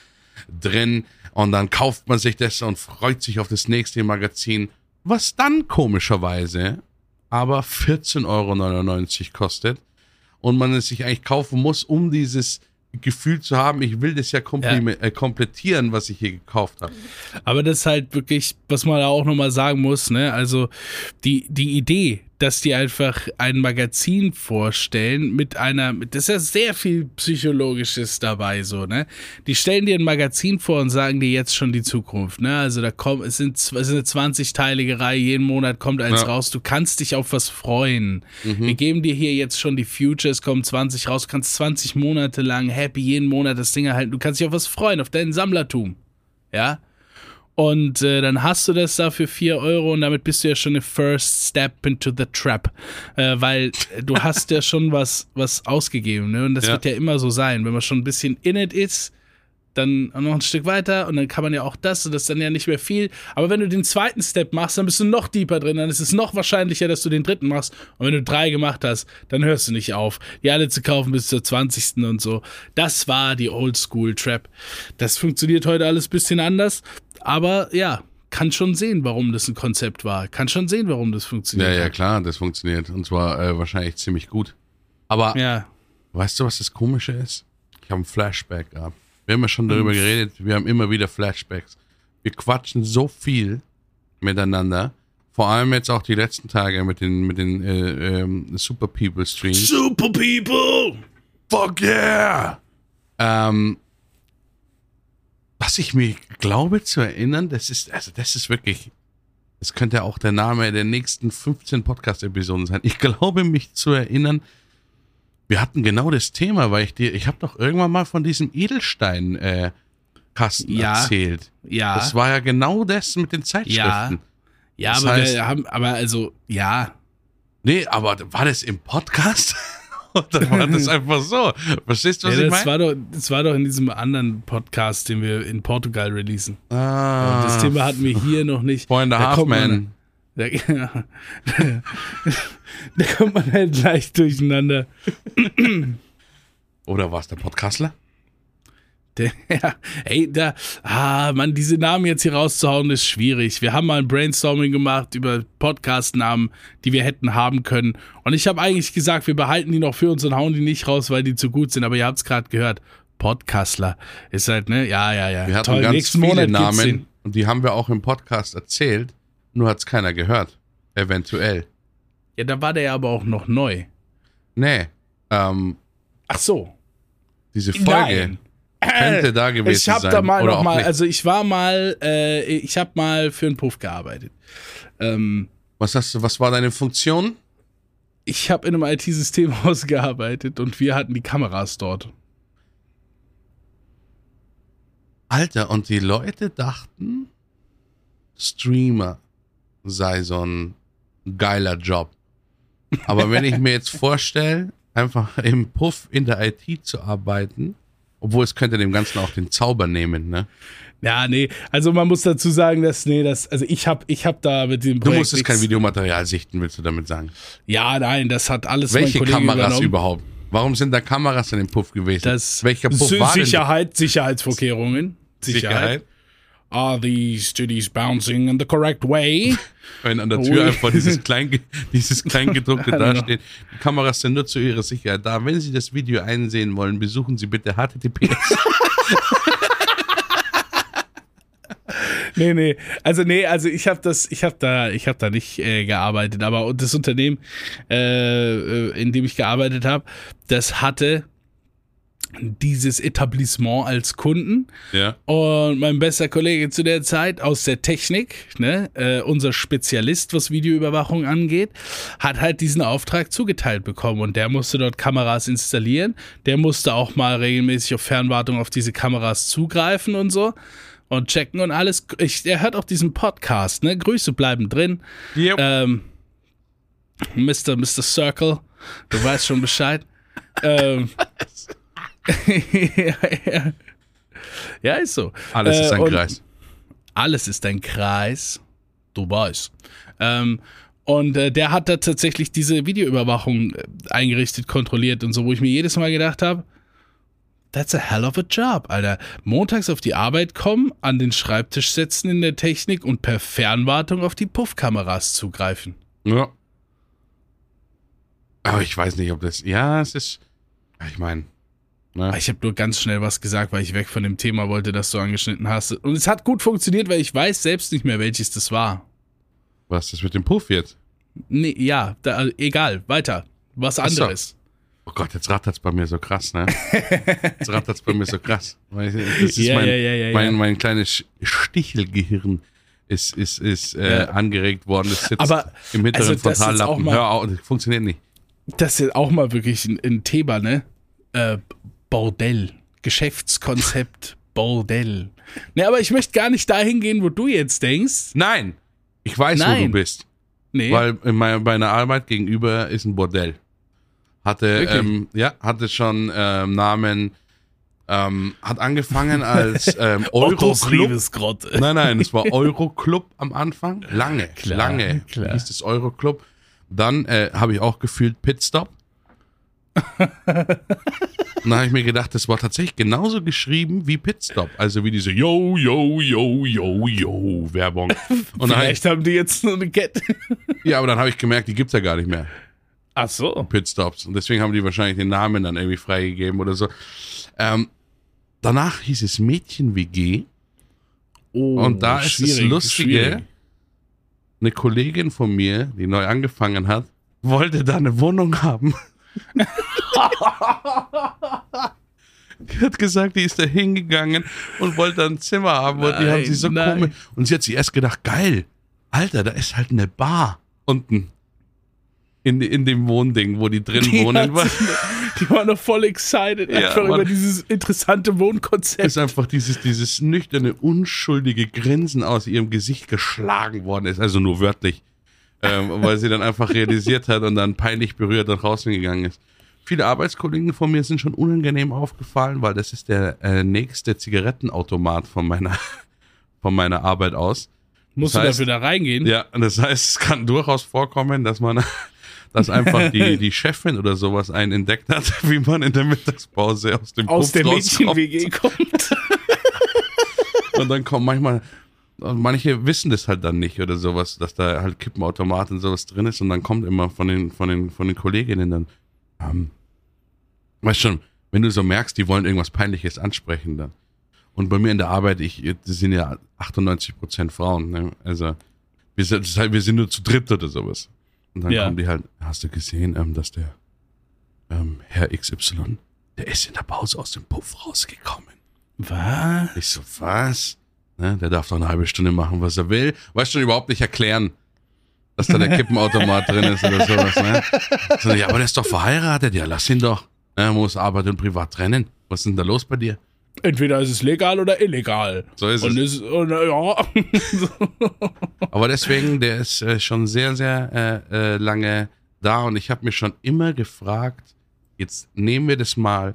drin. Und dann kauft man sich das und freut sich auf das nächste Magazin, was dann komischerweise aber 14,99 Euro kostet. Und man es sich eigentlich kaufen muss, um dieses Gefühl zu haben, ich will das ja, komplime- äh, komplettieren, was ich hier gekauft habe. Aber das ist halt wirklich, was man da auch nochmal sagen muss, ne? Also die, die Idee, dass die einfach ein Magazin vorstellen mit einer, mit, das ist ja sehr viel Psychologisches dabei, so, ne? Die stellen dir ein Magazin vor und sagen dir jetzt schon die Zukunft, ne? Also da kommt, es sind, es ist eine 20-teilige Reihe, jeden Monat kommt eins Ja. raus, du kannst dich auf was freuen. Wir geben dir hier jetzt schon die Futures, kommen 20 raus, kannst 20 Monate lang happy jeden Monat das Ding erhalten, du kannst dich auf was freuen, auf dein Sammlertum. Ja? Und äh, dann hast du das da für 4 Euro und damit bist du ja schon eine First Step into the Trap. Äh, weil du hast ja schon was, was ausgegeben. Ne? Und das Ja. wird ja immer so sein. Wenn man schon ein bisschen in it ist, dann noch ein Stück weiter und dann kann man ja auch das und das ist dann ja nicht mehr viel. Aber wenn du den zweiten Step machst, dann bist du noch deeper drin, dann ist es noch wahrscheinlicher, dass du den dritten machst. Und wenn du drei gemacht hast, dann hörst du nicht auf, die alle zu kaufen bis zur 20. und so. Das war die Oldschool Trap. Das funktioniert heute alles ein bisschen anders, aber ja, kann schon sehen, warum das ein Konzept war. Kann schon sehen, warum das Ja, funktioniert. ja, hat. klar, das funktioniert. Und zwar äh, wahrscheinlich ziemlich gut. Aber ja. weißt du, was das Komische ist? Ich habe ein Flashback gehabt. Wir haben ja schon darüber geredet, wir haben immer wieder Flashbacks. Wir quatschen so viel miteinander. Vor allem jetzt auch die letzten Tage mit den, mit den äh, ähm, Super People Streams. Super People! Fuck yeah! Ähm, was ich mir glaube zu erinnern, das ist, also das ist wirklich, das könnte auch der Name der nächsten 15 Podcast-Episoden sein. Ich glaube mich zu erinnern, wir hatten genau das Thema, weil ich dir, ich habe doch irgendwann mal von diesem Edelstein äh, Kasten Ja. erzählt. Ja. Das war ja genau das mit den Zeitschriften. Ja, Das aber heißt- wir haben, aber also, ja, Nee, aber war das im Podcast? Oder war das (laughs) einfach so? Verstehst du, was ja ich das, meine? war doch, das war doch in diesem anderen Podcast, den wir in Portugal releasen. Ah, Das Thema hatten wir hier noch nicht. Four and a Da Half kommt man- Man. (laughs) Da, da kommt man halt leicht durcheinander. Oder war es der Podcastler? Der, (laughs) ja, ey, da, ah, Mann, diese Namen jetzt hier rauszuhauen, ist schwierig. Wir haben mal ein Brainstorming gemacht über Podcast-Namen, die wir hätten haben können. Und ich habe eigentlich gesagt, wir behalten die noch für uns und hauen die nicht raus, weil die zu gut sind. Aber ihr habt es gerade gehört. Podcastler ist halt, ne? Ja, ja, ja. Wir hatten Toll, ganz viele Monat Namen und die haben wir auch im Podcast erzählt, nur hat es keiner gehört. Eventuell. Ja, da war der ja aber auch noch neu. Nee, ähm, Ach so. diese Folge könnte da gewesen Ich habe sein. da mal oder noch auch mal, nicht. also ich war mal, äh, ich habe mal für einen Puff gearbeitet. Ähm, was, hast du, was war deine Funktion? ich habe in einem IT-Systemhaus (laughs) gearbeitet und wir hatten die Kameras dort. Alter, und die Leute dachten, Streamer sei so ein geiler Job. Aber wenn ich mir jetzt vorstelle, einfach im Puff in der IT zu arbeiten, obwohl es könnte dem Ganzen auch den Zauber nehmen, ne? Ja, nee, also man muss dazu sagen, dass, nee, das, also ich hab, ich hab da mit dem Du musstest kein Videomaterial sichten, willst du damit sagen? Ja, nein, das hat alles Welche Kameras übernommen. überhaupt? Warum sind da Kameras in dem Puff gewesen? Das Welcher Puff war Sicherheit, Sicherheitsvorkehrungen. Sicherheit. Sicherheit. Are these duties bouncing in the correct way? (laughs) Wenn an der Tür einfach dieses, Klein, (laughs) dieses Kleingedruckte (laughs) ja, dasteht. Die Kameras sind nur zu ihrer Sicherheit da. Wenn Sie das Video einsehen wollen, besuchen Sie bitte HTTPS. nee, nee. Also nee, also ich habe das, ich habe da, ich habe da nicht äh, gearbeitet, aber das Unternehmen, äh, äh in dem ich gearbeitet habe, das hatte dieses Etablissement als Kunden. Ja. Und mein bester Kollege zu der Zeit aus der Technik, ne, äh, unser Spezialist, was Videoüberwachung angeht, hat halt diesen Auftrag zugeteilt bekommen und der musste dort Kameras installieren. Der musste auch mal regelmäßig auf Fernwartung auf diese Kameras zugreifen und so und checken und alles. Ich, er hört auch diesen Podcast, ne? Grüße bleiben drin. Yep. Ähm, Mr. Mr. Circle, du weißt schon Bescheid. (laughs) ähm, ja, (laughs) ja. ja, ist so. Alles äh, ist ein Kreis. Alles ist ein Kreis. Du weißt. Ähm, und äh, der hat da tatsächlich diese Videoüberwachung äh, eingerichtet, kontrolliert und so, wo ich mir jedes Mal gedacht habe, That's a hell of a job, Alter. Montags auf die Arbeit kommen, an den Schreibtisch setzen in der Technik und per Fernwartung auf die Puffkameras zugreifen. Ja. Aber ich weiß nicht, ob das. Ja, es ist. Ich meine. Ne? Ich habe nur ganz schnell was gesagt, weil ich weg von dem Thema wollte, das du angeschnitten hast. Und es hat gut funktioniert, weil ich weiß selbst nicht mehr, welches das war. Was ist mit dem Puff jetzt? Nee, ja, da, egal, weiter. Was anderes. Oh Gott, jetzt rattert's bei mir so krass, ne? (laughs) Jetzt rattert's bei mir so krass. Das ist ja, mein, ja, ja, mein, mein kleines Stichelgehirn ist, ist, ist äh, angeregt worden. Das sitzt Aber, im mittleren also Frontallappen. Hör auf, das funktioniert nicht. Das ist auch mal wirklich ein, ein Thema, ne? Äh, Bordell. Geschäftskonzept (laughs) Bordell. Ne, aber ich möchte gar nicht dahin gehen, wo du jetzt denkst. Nein, ich weiß, Nein. wo du bist. Nee. Weil in meiner, meiner Arbeit gegenüber ist ein Bordell. Hatte, ähm, ja, hatte schon ähm, Namen, ähm, hat angefangen als (laughs) ähm, Euroclub. Nein, nein, es war (laughs) Euroclub am Anfang. Lange, klar, lange klar. hieß es Euroclub. Dann äh, habe ich auch gefühlt Pitstop. Und dann habe ich mir gedacht, das war tatsächlich genauso geschrieben wie Pitstop. Also wie diese Yo, Yo, Yo, Yo, Yo Werbung. (laughs) Und Vielleicht ich, haben die jetzt nur eine Kette. (laughs) ja, aber dann habe ich gemerkt, die gibt es ja gar nicht mehr. Ach so. Pitstops. Und deswegen haben die wahrscheinlich den Namen dann irgendwie freigegeben oder so. Ähm, danach hieß es Mädchen-WG. Oh, und da ist das Lustige, schwierig. eine Kollegin von mir, die neu angefangen hat, wollte da eine Wohnung haben. (laughs) (laughs) die hat gesagt, die ist da hingegangen und wollte ein Zimmer haben nein, und die haben sie so komisch. Und sie hat sich erst gedacht, geil, Alter, da ist halt eine Bar unten in, in dem Wohnding, wo die drin die wohnen. (laughs) War, die waren noch voll excited ja, einfach über dieses interessante Wohnkonzept. Ist einfach dieses, dieses nüchterne, unschuldige Grinsen aus ihrem Gesicht geschlagen worden ist, also nur wörtlich. ähm, weil sie dann einfach realisiert hat und dann peinlich berührt nach draußen gegangen ist. Viele Arbeitskollegen von mir sind schon unangenehm aufgefallen, weil das ist der äh, nächste Zigarettenautomat von meiner, (laughs) von meiner Arbeit aus. Musst das heißt, du dafür da reingehen? Ja, das heißt, es kann durchaus vorkommen, dass man (laughs) dass einfach die, (laughs) die Chefin oder sowas einen entdeckt hat, wie man in der Mittagspause aus dem Aus Puff der Mädchen-WG kommt. und dann kommt manchmal, manche wissen das halt dann nicht oder sowas, dass da halt Kippenautomat und sowas drin ist und dann kommt immer von den, von den, von den Kolleginnen dann, ähm, weißt schon, wenn du so merkst, die wollen irgendwas Peinliches ansprechen dann. Und bei mir in der Arbeit, ich, das sind ja 98% Frauen, ne? Also, wir sind, wir sind nur zu dritt oder sowas. Und dann ja. kommen die halt, hast du gesehen, ähm, dass der ähm, Herr XY, der ist in der Pause aus dem Puff rausgekommen. Was? Ich so, was? Ne, der darf doch eine halbe Stunde machen, was er will. Weißt du überhaupt nicht erklären, dass da der Kippenautomat drin ist oder sowas, ne? (laughs) So, ja, aber der ist doch verheiratet, ja, lass ihn doch. Er muss Arbeit und Privat trennen. Was ist denn da los bei dir? Entweder ist es legal oder illegal. So ist und es. es. Und, äh, ja. (laughs) Aber deswegen, der ist äh, schon sehr, sehr äh, äh, lange da und ich habe mir schon immer gefragt, jetzt nehmen wir das mal,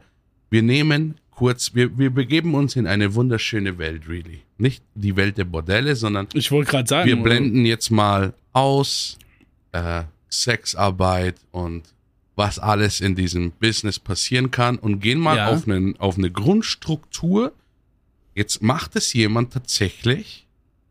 wir nehmen kurz, wir, wir begeben uns in eine wunderschöne Welt, really. Nicht die Welt der Bordelle, sondern ich wollte gerade sagen. wir blenden jetzt mal aus äh, Sexarbeit und was alles in diesem Business passieren kann und gehen mal Ja. auf, einen, auf eine Grundstruktur. Jetzt macht es jemand tatsächlich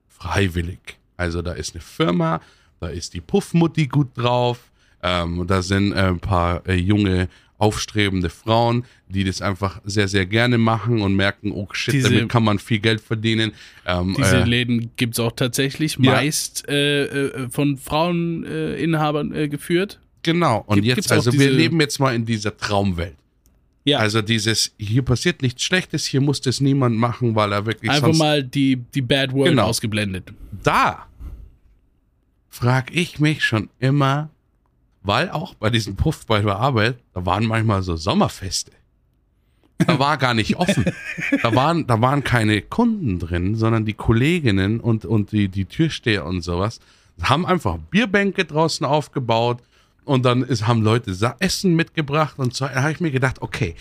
freiwillig. Also da ist eine Firma, da ist die Puffmutti gut drauf, ähm, da sind äh, ein paar äh, junge, aufstrebende Frauen, die das einfach sehr, sehr gerne machen und merken, oh shit, Diese- damit kann man viel Geld verdienen. Ähm, Diese äh, Läden gibt es auch tatsächlich, Ja. meist äh, äh, von Fraueninhabern Inhabern, äh, geführt. Genau, und Gibt- jetzt, also wir leben jetzt mal in dieser Traumwelt. Ja, Also dieses, hier passiert nichts Schlechtes, hier muss das niemand machen, weil er wirklich einfach mal die, die Bad World Genau. ausgeblendet. Da frag ich mich schon immer, weil auch bei diesem Puff bei der Arbeit, da waren manchmal so Sommerfeste. Da war gar nicht offen. Da waren, da waren keine Kunden drin, sondern die Kolleginnen und, und die, die Türsteher und sowas haben einfach Bierbänke draußen aufgebaut und dann ist, haben Leute Sa Essen mitgebracht und so. Da habe ich mir gedacht, okay,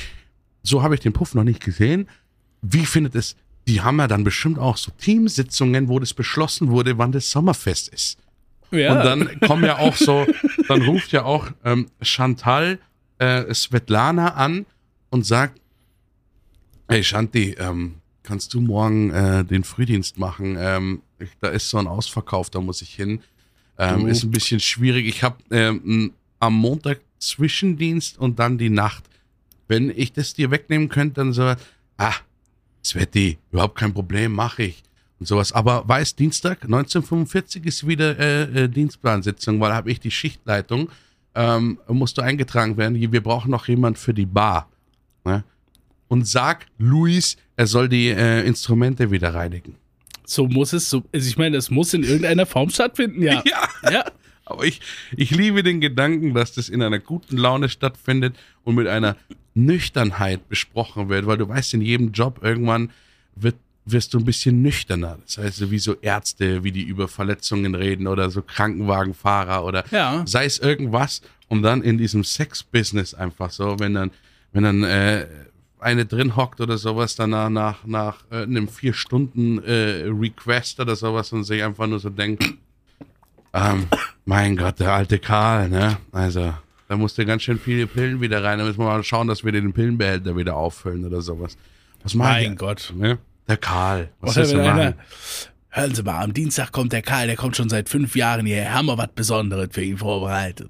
so habe ich den Puff noch nicht gesehen. Wie findet es? Die haben ja dann bestimmt auch so Teamsitzungen, wo das beschlossen wurde, wann das Sommerfest ist. Ja, Und dann kommen ja auch so, dann ruft ja auch ähm, Chantal äh, Svetlana an und sagt, hey Shanti, ähm, kannst du morgen äh, den Frühdienst machen? Ähm, da ist so ein Ausverkauf, da muss ich hin. Ähm, ist ein bisschen schwierig. Ich habe ähm, am Montag Zwischendienst und dann die Nacht. Wenn ich das dir wegnehmen könnte, dann so, ah, Sveti, überhaupt kein Problem, mache ich. Und sowas. Aber weiß, Dienstag 1945 ist wieder äh, äh, Dienstplansitzung, weil habe ich die Schichtleitung. Ähm, musst du eingetragen werden. Wir brauchen noch jemand für die Bar. Ne? Und sag Luis, er soll die äh, Instrumente wieder reinigen. So muss es, so, also ich meine, das muss in irgendeiner Form stattfinden, ja. (laughs) Ja. ja. Aber ich, ich liebe den Gedanken, dass das in einer guten Laune stattfindet und mit einer Nüchternheit besprochen wird, weil du weißt, in jedem Job irgendwann wird, wirst du ein bisschen nüchterner. Das heißt, wie so Ärzte, wie die über Verletzungen reden oder so Krankenwagenfahrer oder Ja. sei es irgendwas und dann in diesem Sex-Business einfach so, wenn dann, wenn dann äh, eine drin hockt oder sowas, dann nach, nach, äh, einem vier Stunden äh, Request oder sowas und sich einfach nur so denkt, (clears throat) ähm, mein Gott, der alte Karl, ne? Also, da musste ganz schön viele Pillen wieder rein. Da müssen wir mal schauen, dass wir den Pillenbehälter wieder auffüllen oder sowas. Was Mein Gott. Ne? Der Karl. Was Oder du wenn einer? Hören Sie mal, am Dienstag kommt der Karl, der kommt schon seit fünf Jahren hier, haben wir was Besonderes für ihn vorbereitet.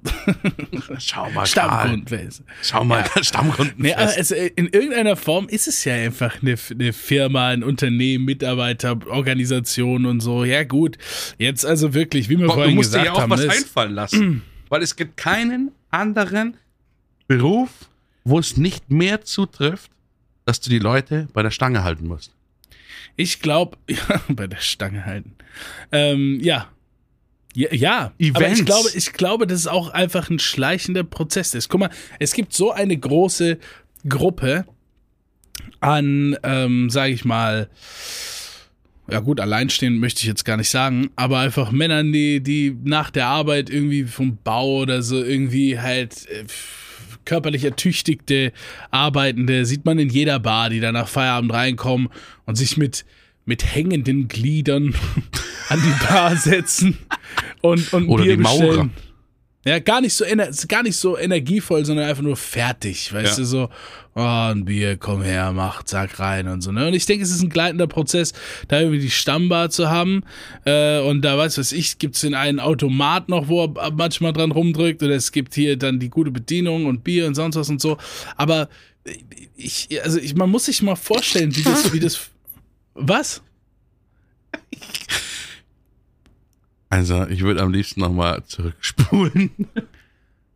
(laughs) Schau mal, Karl. Stammkundfest. Schau mal, (laughs) Stammkunden. Nee, aber es, äh, in irgendeiner Form ist es ja einfach eine, eine Firma, ein Unternehmen, Mitarbeiter, Organisation und so. Ja, gut. Jetzt also wirklich, wie wir du vorhin musst dir gesagt ja auch haben, was einfallen lassen. (clears throat) Weil es gibt keinen anderen Beruf, wo es nicht mehr zutrifft, dass du die Leute bei der Stange halten musst. Ich glaube, (laughs) ja, bei der Stange halten. Ähm, ja. Ja, ja. aber Events. ich glaube, ich glaube, dass es auch einfach ein schleichender Prozess ist. Guck mal, es gibt so eine große Gruppe an, ähm, sage ich mal, ja gut, alleinstehend möchte ich jetzt gar nicht sagen, aber einfach Männern, die, die nach der Arbeit irgendwie vom Bau oder so irgendwie halt äh, körperlich ertüchtigte Arbeitende sieht man in jeder Bar, die dann nach Feierabend reinkommen und sich mit, mit hängenden Gliedern (laughs) an die Bar setzen und, und Oder Bier die Maurer. bestellen. Ja, gar nicht so gar nicht so energievoll, sondern einfach nur fertig, weißt Ja. du, so, oh, ein Bier, komm her, mach, zack, rein und so, ne? Und ich denke, es ist ein gleitender Prozess, da irgendwie die Stammbar zu haben, äh, und da, weiß was ich, gibt's den einen Automat noch, wo er manchmal dran rumdrückt, oder es gibt hier dann die gute Bedienung und Bier und sonst was und so, aber ich, also ich, man muss sich mal vorstellen, wie das, wie das, was? (laughs) Also, ich würde am liebsten nochmal zurückspulen.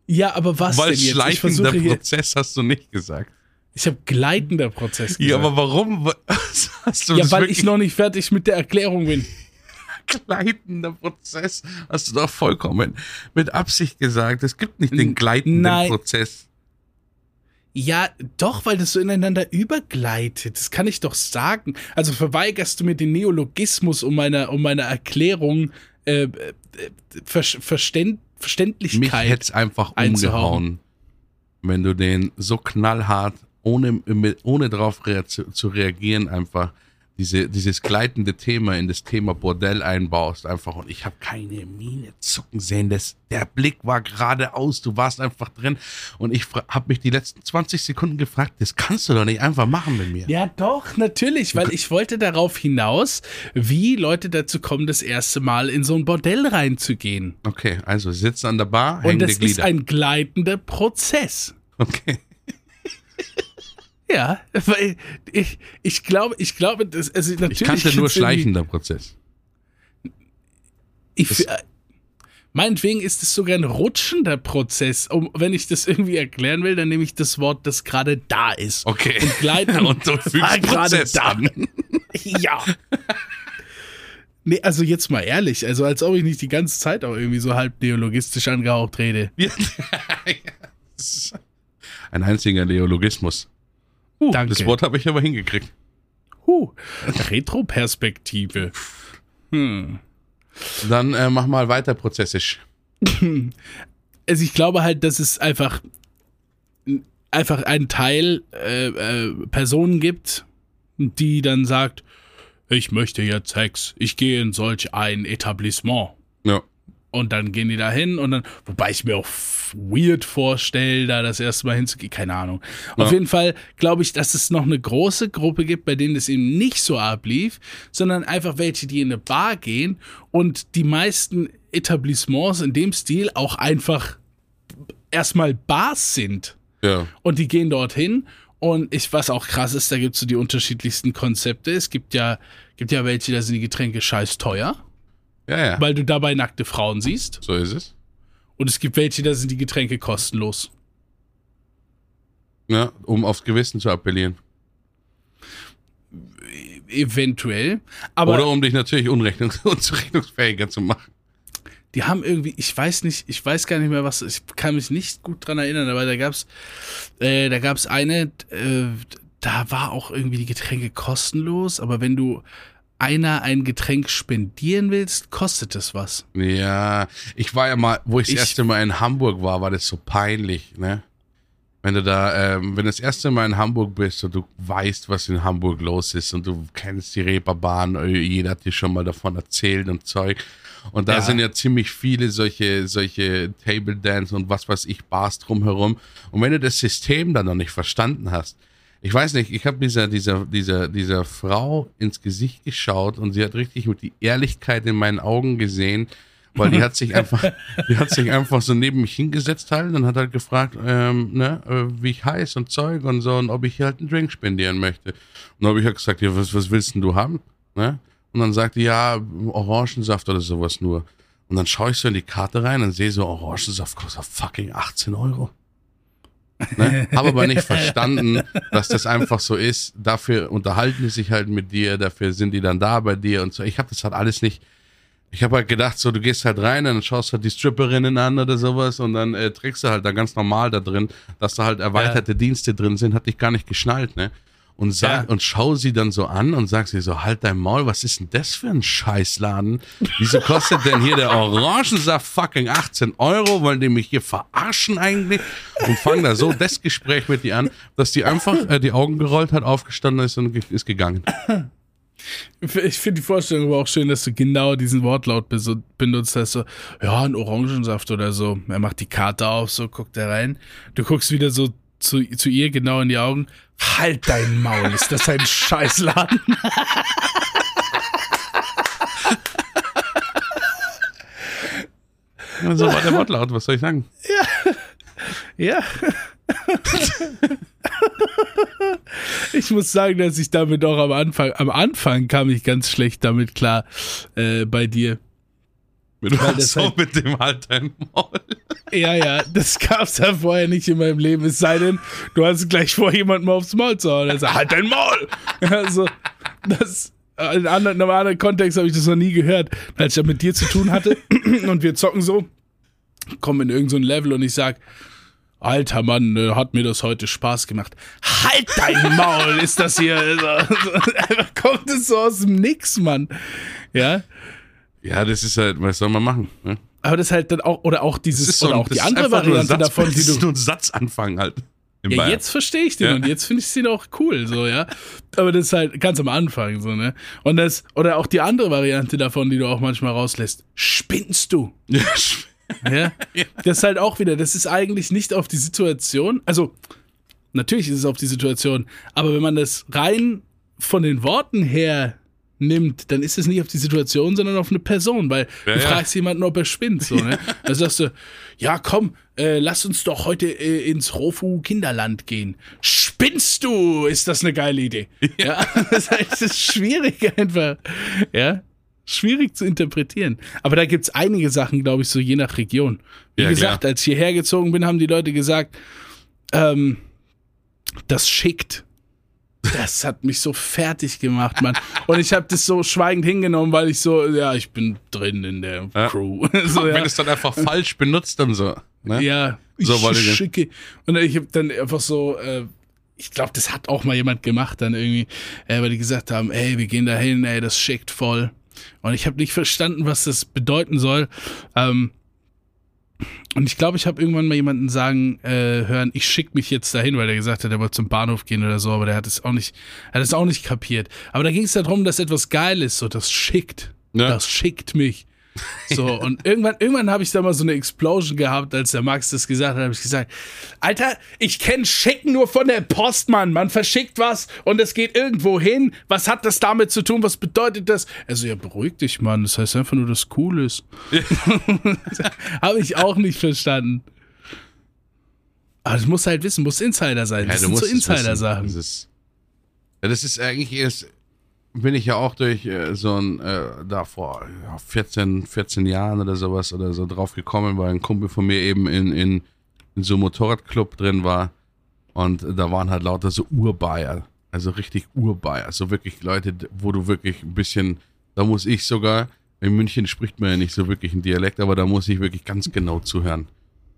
Ja, aber was Weil denn jetzt? Ich schleichender Prozess hast du nicht gesagt. ich habe gleitender Prozess gesagt. Ja, aber warum (laughs) was hast du Ja, weil ich noch nicht fertig mit der Erklärung bin. (laughs) gleitender Prozess? Hast du doch vollkommen mit Absicht gesagt. Es gibt nicht den gleitenden nein. Prozess. Ja, doch, weil das so ineinander übergleitet. Das kann ich doch sagen. Also verweigerst du mir den Neologismus um meine, um meine Erklärung äh, äh, Ver Verständ Verständlichkeit. Mich hätte es einfach umgehauen, wenn du den so knallhart, ohne, ohne darauf rea zu reagieren, einfach diese, dieses gleitende Thema in das Thema Bordell einbaust, einfach und ich habe keine Miene zucken sehen. Das, der Blick war geradeaus, du warst einfach drin und ich habe mich die letzten 20 Sekunden gefragt, das kannst du doch nicht einfach machen mit mir. Ja, doch, natürlich, weil ich wollte darauf hinaus, wie Leute dazu kommen, das erste Mal in so ein Bordell reinzugehen. Okay, also sitzen an der Bar, hängen Und das ist ein gleitender Prozess. Okay. Ja, weil ich, ich glaube, ich glaube, das, also natürlich. Ich kannte nur schleichender Prozess. Ich, das, meinetwegen ist es sogar ein rutschender Prozess. Um, wenn ich das irgendwie erklären will, dann nehme ich das Wort, das gerade da ist. Okay. Und gleiten (laughs) und du fügst gerade da. (laughs) Ja. Nee, also jetzt mal ehrlich, also als ob ich nicht die ganze Zeit auch irgendwie so halb neologistisch angehaucht rede. (laughs) Ein einziger Neologismus. Uh, Danke. Das Wort habe ich aber hingekriegt. Uh, Retroperspektive. Hm. Dann äh, mach mal weiter prozessisch. (laughs) Also ich glaube halt, dass es einfach einfach einen Teil äh, äh, Personen gibt, die dann sagt, ich möchte jetzt Sex, ich gehe in solch ein Etablissement. Ja. Und dann gehen die da hin und dann, wobei ich mir auch weird vorstelle, da das erste Mal hinzugehen, keine Ahnung. Ja. Auf jeden Fall glaube ich, dass es noch eine große Gruppe gibt, bei denen es eben nicht so ablief, sondern einfach welche, die in eine Bar gehen und die meisten Etablissements in dem Stil auch einfach erstmal Bars sind. Ja. Und die gehen dorthin und ich, was auch krass ist, da gibt es so die unterschiedlichsten Konzepte. Es gibt ja, gibt ja welche, da sind die Getränke scheiß teuer. Ja, ja. Weil du dabei nackte Frauen siehst. So ist es. Und es gibt welche, da sind die Getränke kostenlos. Ja, um aufs Gewissen zu appellieren. Eventuell. Aber Oder um dich natürlich unrechnungs (laughs) unzurechnungsfähiger zu machen. Die haben irgendwie, ich weiß nicht, ich weiß gar nicht mehr, was, ich kann mich nicht gut dran erinnern, aber da gab's, äh, da gab's eine, äh, da war auch irgendwie die Getränke kostenlos, aber wenn du einer ein Getränk spendieren willst, kostet es was. Ja, ich war ja mal, wo ich das erste Mal in Hamburg war, war das so peinlich, ne? Wenn du da, ähm, wenn du das erste Mal in Hamburg bist und du weißt, was in Hamburg los ist und du kennst die Reeperbahn, äh, jeder hat dir schon mal davon erzählt und Zeug. Und da ja. sind ja ziemlich viele solche, solche Table Dance und was weiß ich, Bars drumherum. Und wenn du das System dann noch nicht verstanden hast, ich weiß nicht, ich habe dieser, dieser, dieser, dieser Frau ins Gesicht geschaut und sie hat richtig mit die Ehrlichkeit in meinen Augen gesehen, weil die hat sich (laughs) einfach, die hat sich einfach so neben mich hingesetzt halt und hat halt gefragt, ähm, ne, äh, wie ich heiß und Zeug und so und ob ich hier halt einen Drink spendieren möchte. Und dann habe ich halt gesagt, ja, was, was willst denn du haben? Ne? Und dann sagte ja, Orangensaft oder sowas nur. Und dann schaue ich so in die Karte rein und sehe so, Orangensaft kostet fucking 18 Euro. Ne? Habe aber nicht verstanden, dass das einfach so ist. Dafür unterhalten die sich halt mit dir, dafür sind die dann da bei dir und so. Ich habe das halt alles nicht. Ich habe halt gedacht, so du gehst halt rein und dann schaust halt die Stripperinnen an oder sowas und dann äh, trägst du halt da ganz normal da drin, dass da halt erweiterte ja. Dienste drin sind, hatte ich gar nicht geschnallt, ne? Und sag ja. und schau sie dann so an und sag sie so, halt dein Maul, was ist denn das für ein Scheißladen? Wieso kostet denn hier der Orangensaft fucking 18 Euro? Wollen die mich hier verarschen eigentlich? Und fang da so das Gespräch mit dir an, dass die einfach äh, die Augen gerollt hat, aufgestanden ist und ist gegangen. Ich finde die Vorstellung aber auch schön, dass du genau diesen Wortlaut benutzt hast. So, ja, ein Orangensaft oder so. Er macht die Karte auf, so guckt er rein. Du guckst wieder so zu, zu ihr genau in die Augen. Halt dein Maul, ist das ein Scheißladen? (laughs) so war der Wortlaut, was soll ich sagen? Ja. Ja. ich muss sagen, dass ich damit auch am Anfang, am Anfang kam ich ganz schlecht damit klar äh, bei dir. Mit, so halt, mit dem halt dein Maul. Ja, ja, das gab's ja vorher nicht in meinem Leben. Es sei denn, du hast gleich vor, jemandem aufs Maul zu hauen. Er sagt, halt dein Maul! (laughs) Also, das, in, anderen, in einem anderen Kontext habe ich das noch nie gehört. Als ich ja mit dir zu tun hatte (clears throat) und wir zocken so, kommen in irgendein so Level und ich sag, Alter Mann, äh, hat mir das heute Spaß gemacht. Halt dein Maul, ist das hier. Also, einfach (laughs) kommt es so aus dem Nix, Mann. Ja. Ja, das ist halt, was soll man machen? Ne? Aber das ist halt dann auch, oder auch dieses, so oder auch die das ist andere Variante Satz, davon, (laughs) das die ist du. nur ein Satzanfang halt. Ja, Bayern. jetzt verstehe ich den Ja. und jetzt finde ich den auch cool, so, ja. Aber das ist halt ganz am Anfang, so, ne? Und das, oder auch die andere Variante davon, die du auch manchmal rauslässt. Spinnst du? (laughs) Ja, Ja. Das ist halt auch wieder, das ist eigentlich nicht auf die Situation, also, natürlich ist es auf die Situation, aber wenn man das rein von den Worten her nimmt, dann ist es nicht auf die Situation, sondern auf eine Person, weil Ja, du ja. fragst jemanden, ob er spinnt, so, ne? Da sagst du, ja, komm, äh, lass uns doch heute äh, ins Rofu Kinderland gehen. Spinnst du? Ist das eine geile Idee? Ja, (laughs) das heißt, es ist schwierig einfach, ja. Schwierig zu interpretieren. Aber da gibt's einige Sachen, glaube ich, so je nach Region. Wie Ja, gesagt, klar. als ich hierher gezogen bin, haben die Leute gesagt, ähm, das schickt. Das hat mich so fertig gemacht, Mann. Und ich habe das so schweigend hingenommen, weil ich so, ja, ich bin drin in der Ja. Crew. (laughs) so, Wenn ja. es dann einfach falsch benutzt und so. Ne? ja, So ich- schicke. Und ich habe dann einfach so, äh, ich glaube, das hat auch mal jemand gemacht, dann irgendwie, äh, weil die gesagt haben, ey, wir gehen da hin, ey, das schickt voll. Und ich habe nicht verstanden, was das bedeuten soll. Ähm, und ich glaube, ich habe irgendwann mal jemanden sagen äh, hören, ich schick mich jetzt dahin, weil der gesagt hat, er wollte zum Bahnhof gehen oder so, aber der hat es auch nicht, hat es auch nicht kapiert. Aber da ging es darum, dass etwas geil ist, so das schickt. Ja. Das schickt mich. (laughs) So, und irgendwann, irgendwann habe ich da mal so eine Explosion gehabt, als der Max das gesagt hat, habe ich gesagt, Alter, ich kenne Schicken nur von der Post, Mann. Man verschickt was und es geht irgendwo hin. Was hat das damit zu tun? Was bedeutet das? Also, ja, beruhig dich, Mann. Das heißt einfach nur, dass es cool ist. (laughs) habe ich auch nicht verstanden. Aber das muss halt wissen, muss Insider sein. Das du sind so. Insider-Sachen. Das ist, ja, das ist eigentlich erst, bin ich ja auch durch äh, so ein, äh, da vor ja, 14, 14 Jahren oder sowas oder so drauf gekommen, weil ein Kumpel von mir eben in, in, in so einem Motorradclub drin war. Und da waren halt lauter so Urbayer, also richtig Urbayer, so wirklich Leute, wo du wirklich ein bisschen, da muss ich sogar, in München spricht man ja nicht so wirklich einen Dialekt, aber da muss ich wirklich ganz genau zuhören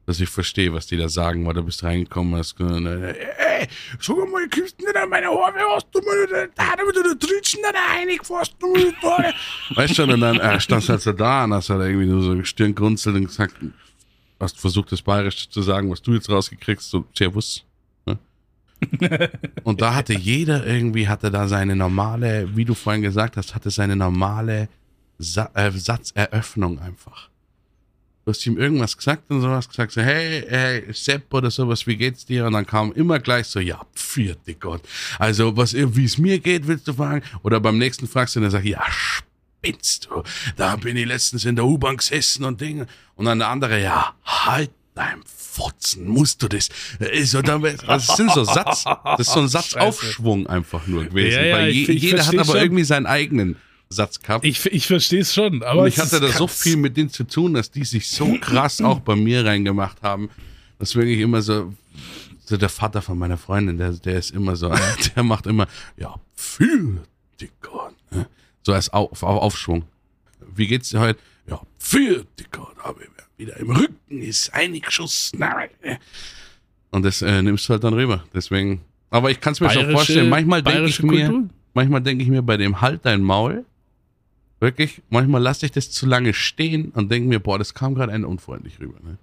dass ich verstehe, was die da sagen, weil du bist reingekommen und hast gesagt, ey, sag mal, du nicht an meine Haare, hast du mal da, da wieder da tritschen da einig, fast du mal da. (laughs) Weißt schon, und dann äh, standst du halt so da und hast halt irgendwie nur so Stirn grunzelt und gesagt, hast versucht, das Bayerische zu sagen, was du jetzt rausgekriegst, so, Servus. Ne? (laughs) und da hatte jeder irgendwie, hatte da seine normale, wie du vorhin gesagt hast, hatte seine normale Sa äh, Satzeröffnung einfach. Du hast ihm irgendwas gesagt und sowas gesagt, so, hey, hey, Sepp oder sowas, wie geht's dir? Und dann kam immer gleich so, ja, vierte Gott. Also, was, wie es mir geht, willst du fragen? Oder beim nächsten fragst du und er sagt, ja, spinnst du? Da bin ich letztens in der U-Bahn gesessen und Dinge. Und dann der andere, ja, halt dein Fotzen, musst du das? Ist so, dann- das sind so Satz, das ist so ein Satzaufschwung einfach nur gewesen. Ja, ja, je, ich- ich jeder hat aber schon. irgendwie seinen eigenen Satz gehabt. Ich, ich verstehe es schon, aber Und ich hatte da so viel mit denen zu tun, dass die sich so krass auch bei mir reingemacht haben. Das wirklich immer so, so der Vater von meiner Freundin, der, der ist immer so, (laughs) der macht immer, ja, für Gott. ne? So als auf, auf Aufschwung. Wie geht's dir heute? Ja, für die Gott. Aber wieder im Rücken ist eingeschossen. Und das äh, nimmst du halt dann rüber. Deswegen, aber ich kann es mir schon Bayerische- vorstellen. Manchmal denke ich mir, Kultur? manchmal denke ich mir bei dem Halt dein Maul, wirklich, manchmal lasse ich das zu lange stehen und denke mir, boah, das kam gerade ein unfreundlich rüber. Ne?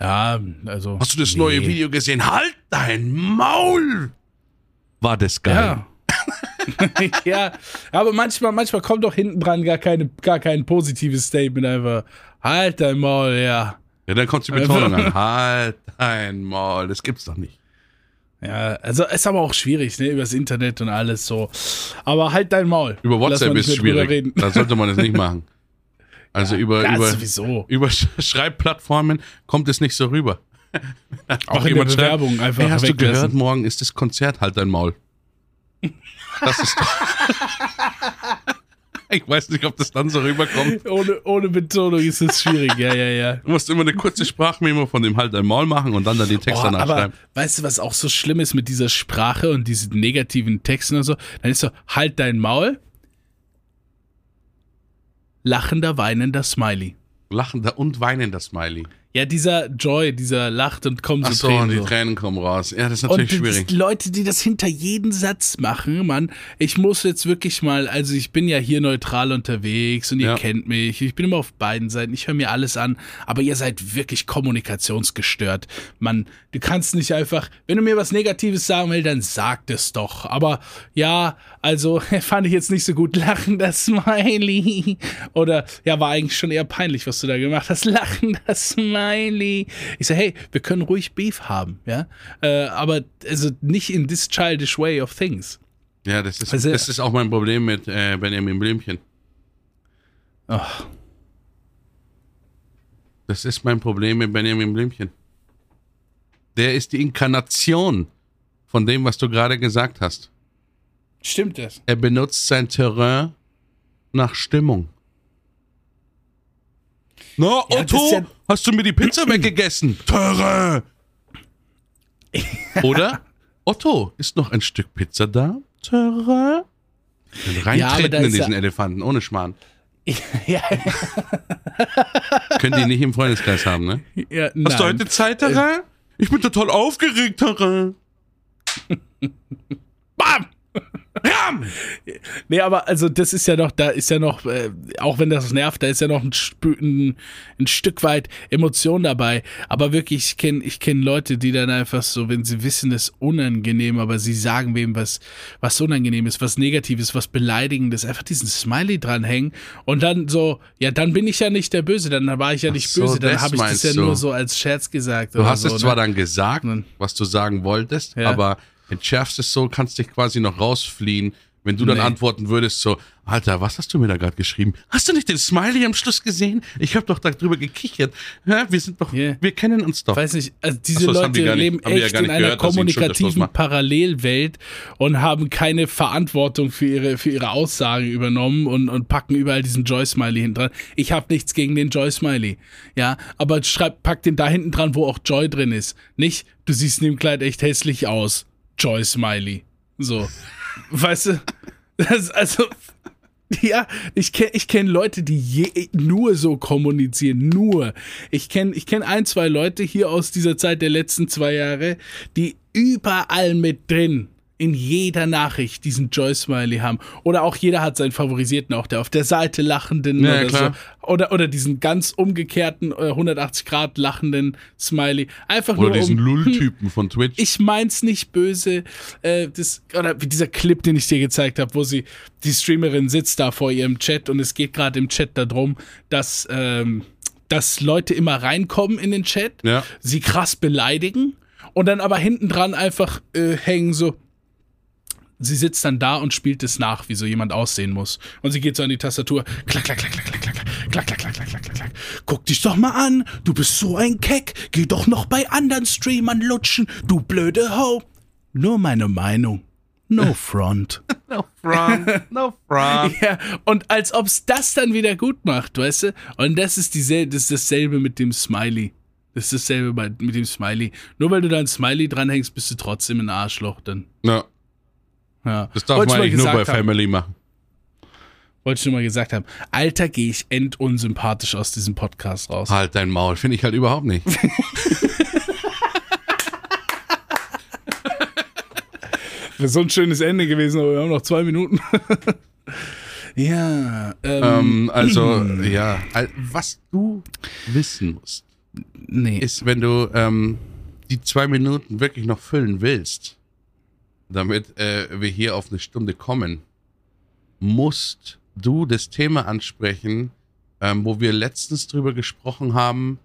Ja, also. Hast du das nee. neue Video gesehen? Halt dein Maul! War das geil? Ja. (laughs) ja, aber manchmal, manchmal kommt doch hinten dran gar, keine, gar kein positives Statement, einfach halt dein Maul, ja. Ja, dann kommt die Betonung (laughs) an. Halt dein Maul, das gibt's doch nicht. Ja, also ist aber auch schwierig, ne, übers Internet und alles so. Aber halt dein Maul. Über WhatsApp ist schwierig. Reden. Da sollte man das nicht (laughs) machen. Also über, Ja, über, sowieso. über Sch- Schreibplattformen kommt es nicht so rüber. (laughs) Auch in der Bewerbung einfach hey, hast du gehört, morgen ist das Konzert, halt dein Maul. (laughs) Das ist doch. Ich weiß nicht, ob das dann so rüberkommt. Ohne, ohne Betonung ist es schwierig, ja, ja, ja. Du musst immer eine kurze Sprachmemo von dem halt dein Maul machen und dann da den Text Boah, danach aber schreiben. weißt du, was auch so schlimm ist mit dieser Sprache und diesen negativen Texten und so? Dann ist so, halt dein Maul. Lachender, weinender Smiley. Lachender und weinender Smiley. Ja, dieser Joy, dieser lacht und kommt Ach so Tränen. die so. Tränen kommen raus. Ja, das ist Und natürlich die, schwierig. die Leute, die das hinter jeden Satz machen, Mann, ich muss jetzt wirklich mal, also ich bin ja hier neutral unterwegs und ihr Ja. kennt mich, ich bin immer auf beiden Seiten, ich höre mir alles an, aber ihr seid wirklich kommunikationsgestört. Mann, du kannst nicht einfach, wenn du mir was Negatives sagen willst, dann sag es doch. Aber ja, also (laughs) fand ich jetzt nicht so gut. Lachen das Smiley. Oder ja, war eigentlich schon eher peinlich, was du da gemacht hast. Lachen das Smiley. Ich so, hey, wir können ruhig Beef haben, ja. Äh, aber also nicht in this childish way of things. Ja, das ist, Also- das ist auch mein Problem mit äh, Benjamin Blümchen. Ach, Das ist mein Problem mit Benjamin Blümchen. Der ist die Inkarnation von dem, was du gerade gesagt hast. stimmt das? Er benutzt sein Terrain nach Stimmung. Na, Ja, Otto, ja- hast du mir die Pizza (clears throat) weggegessen? Terrain! (laughs) Oder? Otto, ist noch ein Stück Pizza da? Ja, aber reintreten da in diesen ja- Elefanten, ohne Schmarrn. (laughs) ja, Können die nicht im Freundeskreis haben, ne? ja, Hast du nein. heute Zeit, Terrain? Ich bin total aufgeregt, Terrain. (laughs) Bam! Ram! Nee, aber also das ist ja noch, da ist ja noch, äh, auch wenn das nervt, da ist ja noch ein, ein, ein Stück weit Emotion dabei. Aber wirklich, ich kenne ich kenn Leute, die dann einfach so, wenn sie wissen, es ist unangenehm, aber sie sagen wem was, was unangenehm ist, was Negatives, was Beleidigendes, einfach diesen Smiley dranhängen und dann so, ja, dann bin ich ja nicht der Böse, dann war ich ja nicht so, böse, dann habe ich das ja du. nur so als Scherz gesagt. Du hast so, es zwar ne? dann gesagt, was du sagen wolltest, Ja. aber entschärfst es so, kannst dich quasi noch rausfliehen, wenn du dann Nee. antworten würdest so, Alter, was hast du mir da gerade geschrieben? Hast du nicht den Smiley am Schluss gesehen? Ich habe doch darüber gekichert. Hä? Wir sind doch, Yeah. wir kennen uns doch. weiß nicht, also diese so, die Leute gar nicht- leben die ja echt gar in einer gehört, Schulterschluss kommunikativen. Parallelwelt und haben keine Verantwortung für ihre, für ihre Aussagen übernommen und, und packen überall diesen Joy-Smiley hinten dran. Ich habe nichts gegen den Joy-Smiley, ja, aber schreib, pack den da hinten dran, wo auch Joy drin ist. Nicht, du siehst in dem Kleid echt hässlich aus. Joy-Smiley. So. weißt du? Das, also, ja, ich kenne ich kenn Leute, die je, nur so kommunizieren, nur. Ich kenne ich kenn ein, zwei Leute hier aus dieser Zeit der letzten zwei Jahre, die überall mit drin in jeder Nachricht diesen Joy-Smiley haben. Oder auch jeder hat seinen favorisierten, auch der auf der Seite lachenden Ja, oder klar. so. Oder, oder diesen ganz umgekehrten, äh, 180 Grad lachenden Smiley. Einfach Oder nur diesen um, Lull-Typen von Twitch. ich mein's nicht böse. Äh, das, oder wie dieser Clip, den ich dir gezeigt habe, wo sie, die Streamerin sitzt da vor ihrem Chat und es geht gerade im Chat darum, dass, ähm, dass Leute immer reinkommen in den Chat, Ja. sie krass beleidigen und dann aber hinten dran einfach äh, hängen so. Sie sitzt dann da und spielt es nach, wie so jemand aussehen muss. Und sie geht so an die Tastatur. Klack, klack, klack, klack, klack, klack, klack, klack, klack, klack, klack, klack, klack, klack. Guck dich doch mal an. Du bist so ein Keck. Geh doch noch bei anderen Streamern lutschen. Du blöde Ho. Nur meine Meinung. No (laughs) front. No front, no front. (laughs) ja, und als ob's das dann wieder gut macht, weißt du? Und das ist dieselbe, das ist dasselbe mit dem Smiley. Das ist dasselbe mit dem Smiley. Nur weil du da ein Smiley dranhängst, bist du trotzdem ein Arschloch dann. Ja, Ja. das darf Wollte man eigentlich nur bei haben. Family machen. Wollte ich nur mal gesagt haben. Alter, gehe ich endunsympathisch aus diesem Podcast raus. Halt dein Maul, finde ich halt überhaupt nicht. (laughs) Wäre so ein schönes Ende gewesen, aber wir haben noch zwei Minuten. (laughs) ja, ähm, ähm, also, (clears throat) ja, was du wissen musst, nee. ist, wenn du ähm, die zwei Minuten wirklich noch füllen willst, damit äh, wir hier auf eine Stunde kommen, musst du das Thema ansprechen, ähm, wo wir letztens drüber gesprochen haben,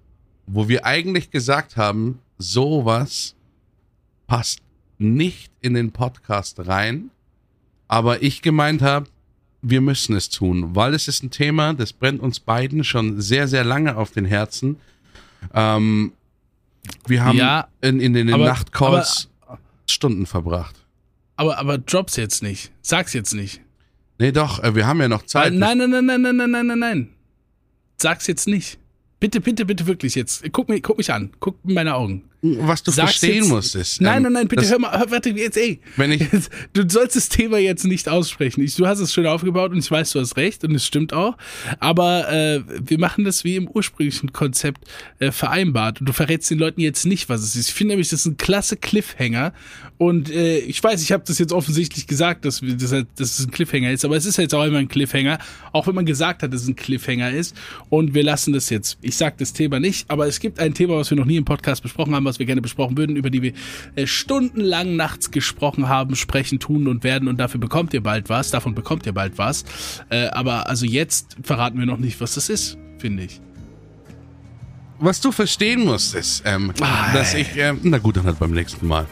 wo wir eigentlich gesagt haben, sowas passt nicht in den Podcast rein, aber ich gemeint habe, wir müssen es tun, weil es ist ein Thema, das brennt uns beiden schon sehr, sehr lange auf den Herzen. Ähm, wir haben Ja, in, in den Nachtcalls Stunden verbracht. Aber, aber drops jetzt nicht. Sag's jetzt nicht. Nee, doch, äh, wir haben ja noch Zeit. Nein, nein, nein, nein, nein, nein, nein, nein, nein. Sag's jetzt nicht. Bitte, bitte, bitte wirklich jetzt. Guck mich, guck mich an. Guck in meine Augen. Was du Sag's verstehen jetzt- musst, ist. Nein, ähm, nein, nein, bitte das- hör mal, hör, warte, jetzt, ey. Wenn ich- (laughs) du sollst das Thema jetzt nicht aussprechen. Ich, du hast es schön aufgebaut und ich weiß, du hast recht und es stimmt auch. Aber äh, wir machen das wie im ursprünglichen Konzept äh, vereinbart. Und du verrätst den Leuten jetzt nicht, was es ist. Ich finde nämlich, das ist ein klasse Cliffhanger. Und äh, ich weiß, ich habe das jetzt offensichtlich gesagt, dass, wir, dass, halt- dass es ein Cliffhanger ist, aber es ist jetzt auch immer ein Cliffhanger, auch wenn man gesagt hat, dass es ein Cliffhanger ist. Und wir lassen das jetzt. Ich sage das Thema nicht, aber es gibt ein Thema, was wir noch nie im Podcast besprochen haben, was wir gerne besprochen würden, über die wir äh, stundenlang nachts gesprochen haben, sprechen, tun und werden. Und dafür bekommt ihr bald was. Davon bekommt ihr bald was. Äh, aber also jetzt verraten wir noch nicht, was das ist, finde ich. Was du verstehen musst, ist, ähm, Ah, dass ich, ähm, na gut, dann halt beim nächsten Mal.